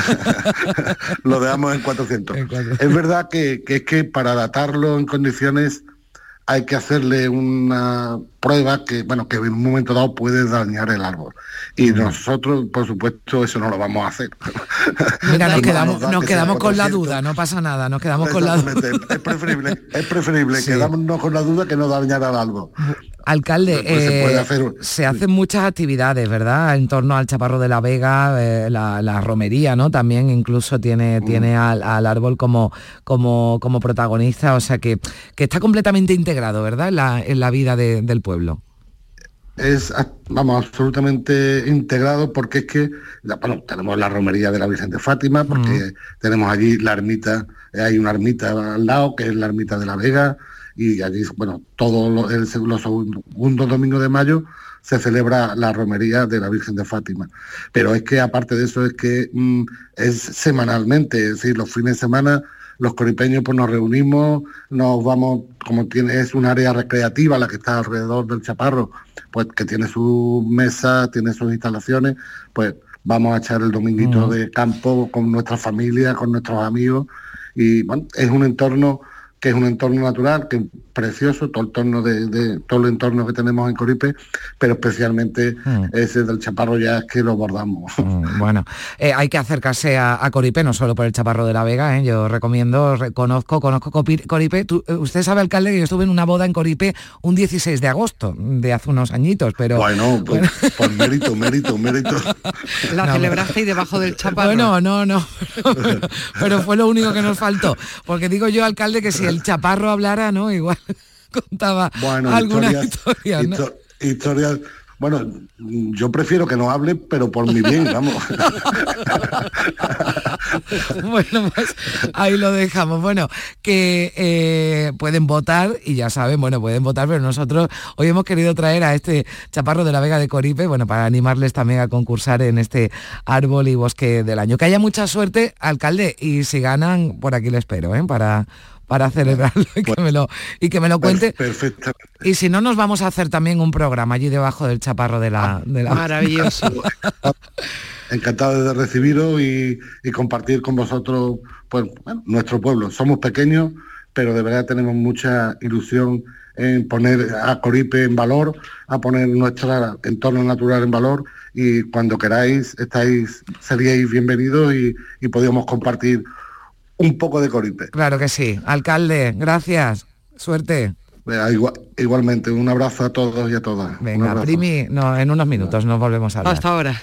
lo dejamos en 400. Es verdad que, que es que para datarlo en condiciones hay que hacerle una prueba que, bueno, que en un momento dado puede dañar el árbol. Y nosotros, por supuesto, eso no lo vamos a hacer. Mira, nos No, quedamos, no, nos que sea quedamos con la 400. duda, no pasa nada, nos quedamos con la duda. Es preferible, es preferible Sí. quedarnos con la duda que no dañar al árbol. Alcalde, pues se puede eh, se hacen muchas actividades, ¿verdad? En torno al Chaparro de la Vega, eh, la, la romería, ¿no? También incluso tiene, Mm. tiene al, al árbol como, como, como protagonista, o sea que, que está completamente integrado, ¿verdad? En la, en la vida de- del pueblo. es vamos absolutamente integrado porque es que bueno, tenemos la romería de la Virgen de Fátima porque tenemos allí la ermita eh, hay una ermita al lado que es la ermita de la Vega y allí bueno todos el los segundos domingos de mayo se celebra la romería de la Virgen de Fátima. Pero es que aparte de eso es que mm, es semanalmente es decir los fines de semana los coripeños pues nos reunimos, nos vamos, como tiene, es un área recreativa la que está alrededor del chaparro, pues que tiene su mesa, tiene sus instalaciones, pues vamos a echar el dominguito de campo con nuestra familia, con nuestros amigos, y bueno, es un entorno que es un entorno natural, que precioso, todo el entorno de, de- todo el entorno que tenemos en Coripe, pero especialmente Mm. ese del chaparro ya es que lo bordamos. Mm, Bueno, eh, hay que acercarse a, a Coripe, no solo por el Chaparro de la Vega, ¿eh? yo recomiendo, reconozco, conozco Copi- Coripe. Tú- eh, usted sabe, alcalde, que yo estuve en una boda en Coripe un 16 de agosto, de hace unos añitos, pero... Bueno, pues, pues mérito, mérito, mérito. La No, celebrasteis debajo del chaparro. Bueno, no, no, pero, pero fue lo único que nos faltó. Porque digo yo, alcalde, que si el chaparro hablara, ¿no? Igual contaba Bueno, alguna historias, historia, ¿no? histo- historias- bueno, yo prefiero que no hable, pero por mi bien, vamos. bueno, pues ahí lo dejamos. Bueno, que eh, pueden votar y ya saben, bueno, pueden votar, pero nosotros hoy hemos querido traer a este chaparro de la Vega de Coripe, bueno, para animarles también a concursar en este árbol y bosque del año. Que haya mucha suerte, alcalde, y si ganan, por aquí le espero, ¿eh? Para para celebrarlo y que me lo y que me lo cuente Perfecto. y si no nos vamos a hacer también un programa allí debajo del chaparro de la de la Maravilloso. Encantado de recibiros y, y compartir con vosotros pues, bueno, nuestro pueblo. Somos pequeños, pero de verdad tenemos mucha ilusión en poner a Coripe en valor, a poner nuestro entorno natural en valor y cuando queráis estáis, seríais bienvenidos y, y podíamos compartir un poco de Coripe. Claro que sí. Alcalde, gracias. Suerte. Venga, igual- igualmente, un abrazo a todos y a todas. Venga. Primi, no, en unos minutos nos volvemos a hablar. Hasta ahora.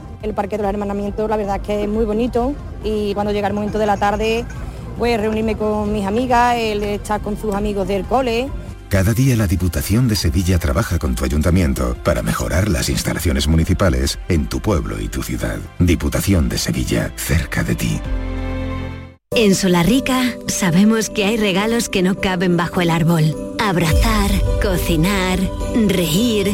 El Parque de los Hermanamientos la verdad es que es muy bonito y cuando llega el momento de la tarde pues reunirme con mis amigas, él estar con sus amigos del cole. Cada día la Diputación de Sevilla trabaja con tu ayuntamiento para mejorar las instalaciones municipales en tu pueblo y tu ciudad. Diputación de Sevilla, cerca de ti. En Solarrica sabemos que hay regalos que no caben bajo el árbol. Abrazar, cocinar, reír,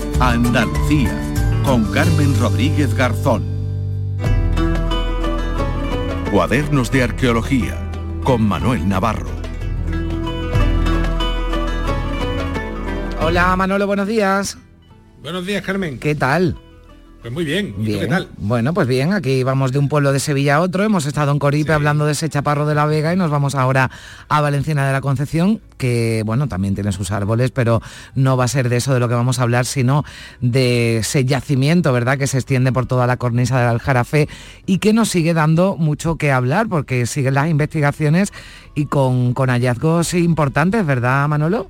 Andalucía, con Carmen Rodríguez Garzón. Cuadernos de Arqueología, con Manuel Navarro. Hola Manolo, buenos días. Buenos días, Carmen. ¿Qué tal? Pues muy bien. ¿Y tú Bien. qué tal? Bueno, pues bien, aquí vamos de un pueblo de Sevilla a otro. Hemos estado en Coripe hablando de ese chaparro de la Vega y nos vamos ahora a Valenciana de la Concepción, que bueno, también tiene sus árboles, pero no va a ser de eso de lo que vamos a hablar, sino de ese yacimiento, ¿verdad?, que se extiende por toda la cornisa del Aljarafe y que nos sigue dando mucho que hablar, porque siguen las investigaciones y con, con hallazgos importantes, ¿verdad, Manolo?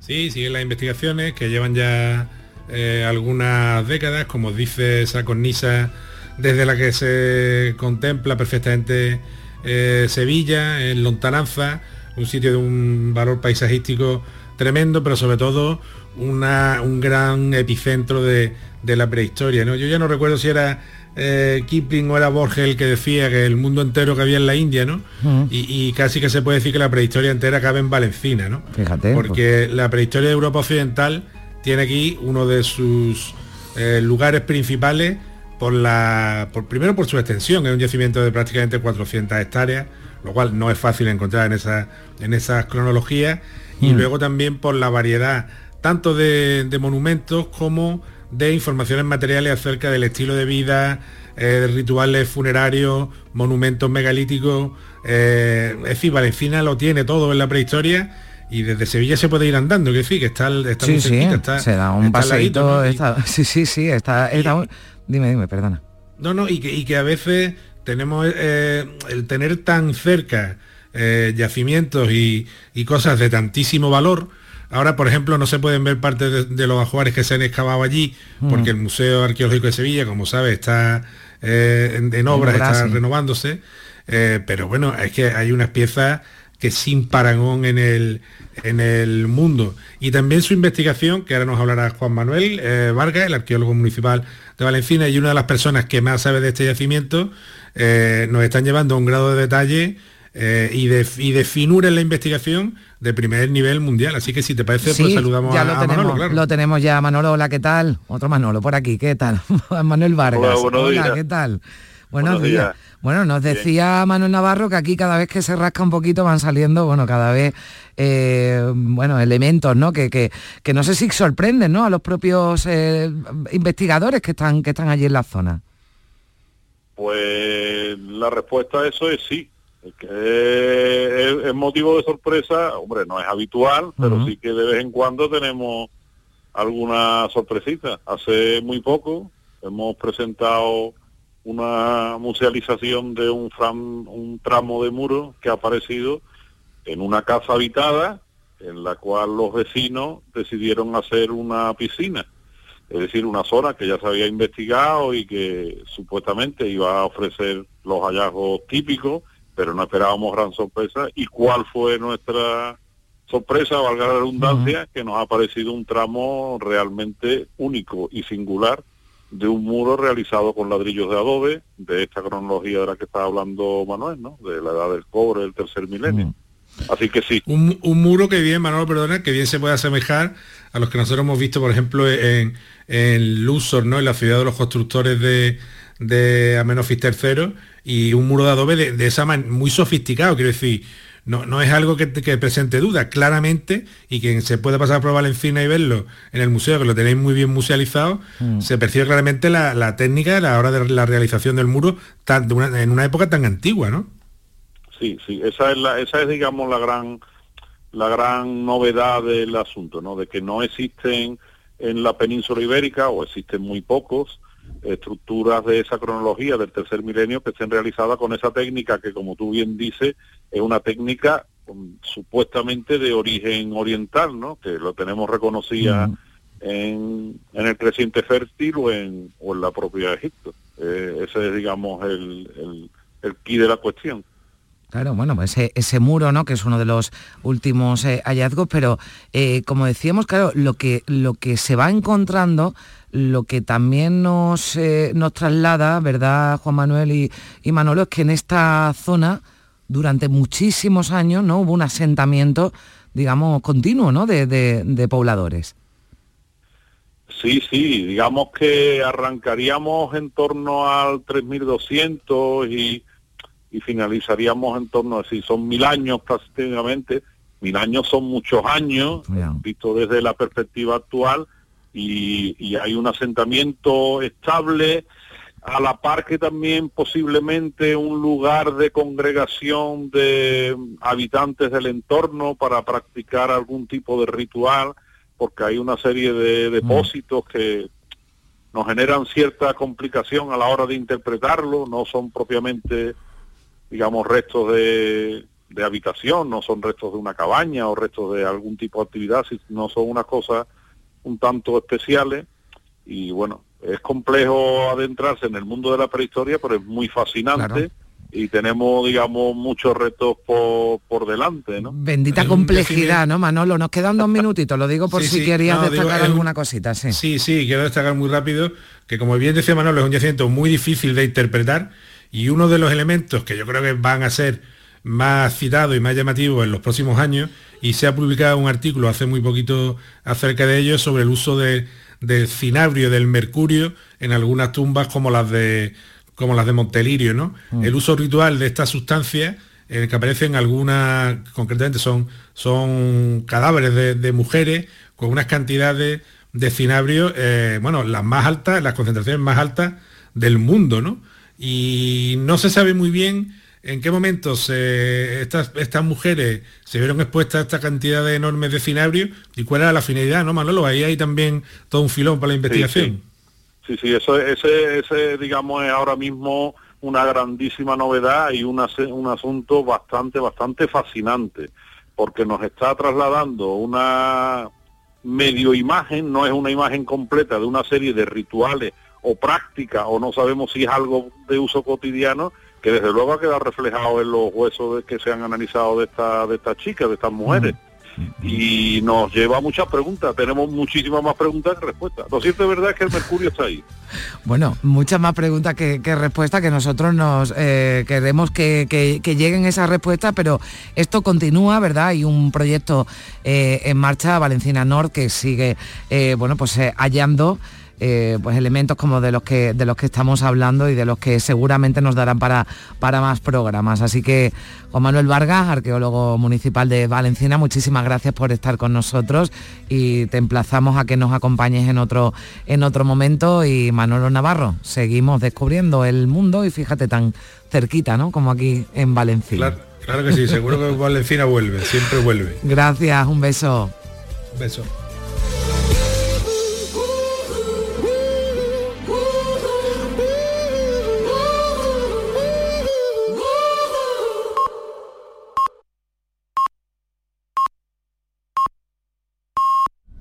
Sí, siguen las investigaciones que llevan ya eh, algunas décadas, como dice esa cornisa desde la que se contempla perfectamente eh, Sevilla, en Lontananza, un sitio de un valor paisajístico tremendo, pero sobre todo una- un gran epicentro de, de la prehistoria. ¿no? Yo ya no recuerdo si era eh, Kipling o era Borges el que decía que el mundo entero que había en la India, ¿no? Y, y casi que se puede decir que la prehistoria entera cabe en Valencina, ¿no? Fíjate. Porque la prehistoria de Europa Occidental tiene aquí uno de sus eh, lugares principales por la por, primero por su extensión, es un yacimiento de prácticamente 400 hectáreas, lo cual no es fácil encontrar en esa en esas cronologías y Mm. luego también por la variedad tanto de, de monumentos como de informaciones materiales acerca del estilo de vida, eh, de rituales funerarios, monumentos megalíticos. eh, es decir, Valencina lo tiene todo en la prehistoria y desde Sevilla se puede ir andando, que decir, que está, está sí, muy sí, cerquita, está, se da un paseíto. ¿no? Sí, sí, sí, está, está un- Dime, dime, perdona. No, no, y que, y que a veces tenemos eh, el tener tan cerca eh, yacimientos y, y cosas de tantísimo valor. Ahora, por ejemplo, no se pueden ver partes de, de los ajuares que se han excavado allí, Mm. porque el Museo Arqueológico de Sevilla, como sabes, está eh, en, en obras, obras, está sí. renovándose. Pero bueno, es que hay unas piezas que sin parangón en el, en el mundo. Y también su investigación, que ahora nos hablará Juan Manuel eh, Vargas, el arqueólogo municipal de Valencina y una de las personas que más sabe de este yacimiento, eh, nos están llevando a un grado de detalle eh, y, de, y de finura en la investigación de primer nivel mundial. Así que si te parece, pues Sí, saludamos ya a, lo a tenemos, Manolo, claro. lo tenemos ya, Manolo, hola, ¿qué tal? Otro Manolo por aquí, ¿qué tal? Manuel Vargas. Hola, buenos hola, días. ¿qué tal? Buenos, Buenos días. días. Bueno, nos decía Manuel Navarro que aquí cada vez que se rasca un poquito van saliendo, bueno, cada vez, eh, bueno, elementos, ¿no? Que, que, que no sé si sorprenden, ¿no? A los propios eh, investigadores que están, que están allí en la zona. Pues la respuesta a eso es sí. Es que es, es motivo de sorpresa, hombre, no es habitual, pero sí que de vez en cuando tenemos alguna sorpresita. Hace muy poco hemos presentado una musealización de un, fram- un tramo de muro que ha aparecido en una casa habitada en la cual los vecinos decidieron hacer una piscina, es decir, una zona que ya se había investigado y que supuestamente iba a ofrecer los hallazgos típicos, pero no esperábamos gran sorpresa. ¿Y cuál fue nuestra sorpresa, valga la redundancia, que nos ha parecido un tramo realmente único y singular de un muro realizado con ladrillos de adobe, de esta cronología de la que está hablando Manuel, ¿no? De la edad del cobre, del tercer milenio. Así que sí. Un, un, muro que bien, Manuel, perdona, que bien se puede asemejar a los que nosotros hemos visto, por ejemplo, en, en Luxor, ¿no? En la ciudad de los constructores de, de Amenofis III, y un muro de adobe de, de esa manera, muy sofisticado, quiero decir, no, no es algo que, que, presente duda, claramente, y que se puede pasar por Valencina y verlo en el museo, que lo tenéis muy bien musealizado, mm. se percibe claramente la, la, técnica a la hora de la realización del muro tan, de una, en una época tan antigua, ¿no? Sí, sí, esa es, la, esa es digamos, la gran, la gran novedad del asunto, ¿no? De que no existen en la península ibérica, o existen muy pocos, estructuras de esa cronología del tercer milenio que estén realizadas con esa técnica que, como tú bien dices, es una técnica um, supuestamente de origen oriental, ¿no? Que lo tenemos reconocida mm. en, en, el creciente fértil o en, o en la propia Egipto. Eh, ese es, digamos, el, el, el key de la cuestión. Claro, bueno, pues ese, ese, muro, ¿no? Que es uno de los últimos eh, hallazgos, pero eh, como decíamos, claro, lo que, lo que se va encontrando, lo que también nos, eh, nos traslada, ¿verdad, Juan Manuel y, y, Manolo? Es que en esta zona, durante muchísimos años, ¿no? Hubo un asentamiento, digamos, continuo, ¿no? De, de, de pobladores. Sí, sí, digamos que arrancaríamos en torno al 3200 y y finalizaríamos en torno a si son mil años prácticamente. Mil años son muchos años, visto desde la perspectiva actual, y, y, hay un asentamiento estable, a la par que también posiblemente un lugar de congregación de habitantes del entorno para practicar algún tipo de ritual, porque hay una serie de depósitos que nos generan cierta complicación a la hora de interpretarlo, no son propiamente digamos, restos de, de habitación, no son restos de una cabaña o restos de algún tipo de actividad, no son unas cosas un tanto especiales y bueno, es complejo adentrarse en el mundo de la prehistoria, pero es muy fascinante. Y tenemos, digamos, muchos retos por, por delante, ¿no? Bendita complejidad, ¿no, Manolo? Nos quedan dos minutitos, lo digo por sí, si sí. querías no, destacar digo, alguna un... cosita, sí. Sí, sí, quiero destacar muy rápido que, como bien decía Manolo, es un yacimiento muy difícil de interpretar y uno de los elementos que yo creo que van a ser más citados y más llamativos en los próximos años, y se ha publicado un artículo hace muy poquito acerca de ello sobre el uso de, del cinabrio, del mercurio, en algunas tumbas como las de, como las de Montelirio, ¿no? Mm. El uso ritual de esta sustancia, eh, que aparecen algunas, concretamente son, son cadáveres de, de mujeres con unas cantidades de cinabrio, eh, bueno, las más altas, las concentraciones más altas del mundo, ¿no? Y no se sabe muy bien en qué momento se, estas, estas mujeres se vieron expuestas a esta cantidad de enormes de cinabrio y cuál era la finalidad, ¿no, Manolo? Ahí hay también todo un filón para la investigación. Sí, sí, sí, sí eso, ese, ese, digamos, es ahora mismo una grandísima novedad y una, un asunto bastante, bastante fascinante, porque nos está trasladando una medio imagen, no es una imagen completa de una serie de rituales o práctica o no sabemos si es algo de uso cotidiano que desde luego ha quedado reflejado en los huesos de que se han analizado de esta de estas chicas, de estas mujeres. Y nos lleva a muchas preguntas, tenemos muchísimas más preguntas que respuestas. Lo cierto es verdad es que el mercurio está ahí. Bueno, muchas más preguntas que, que respuestas que nosotros nos eh, queremos que, que, que, lleguen esas respuestas, pero esto continúa, ¿verdad? Hay un proyecto eh, en marcha, Valencina Nord, que sigue, eh, bueno, pues hallando eh, pues elementos como de los que de los que estamos hablando y de los que seguramente nos darán para, para más programas. Así que Juan Manuel Vargas, arqueólogo municipal de Valenciana, muchísimas gracias por estar con nosotros y te emplazamos a que nos acompañes en otro, en otro momento. Y Manolo Navarro, seguimos descubriendo el mundo y fíjate tan cerquita, ¿no? Como aquí en Valencia. Claro, claro que sí, seguro que Valenciana vuelve, siempre vuelve. Gracias, un beso. Un beso.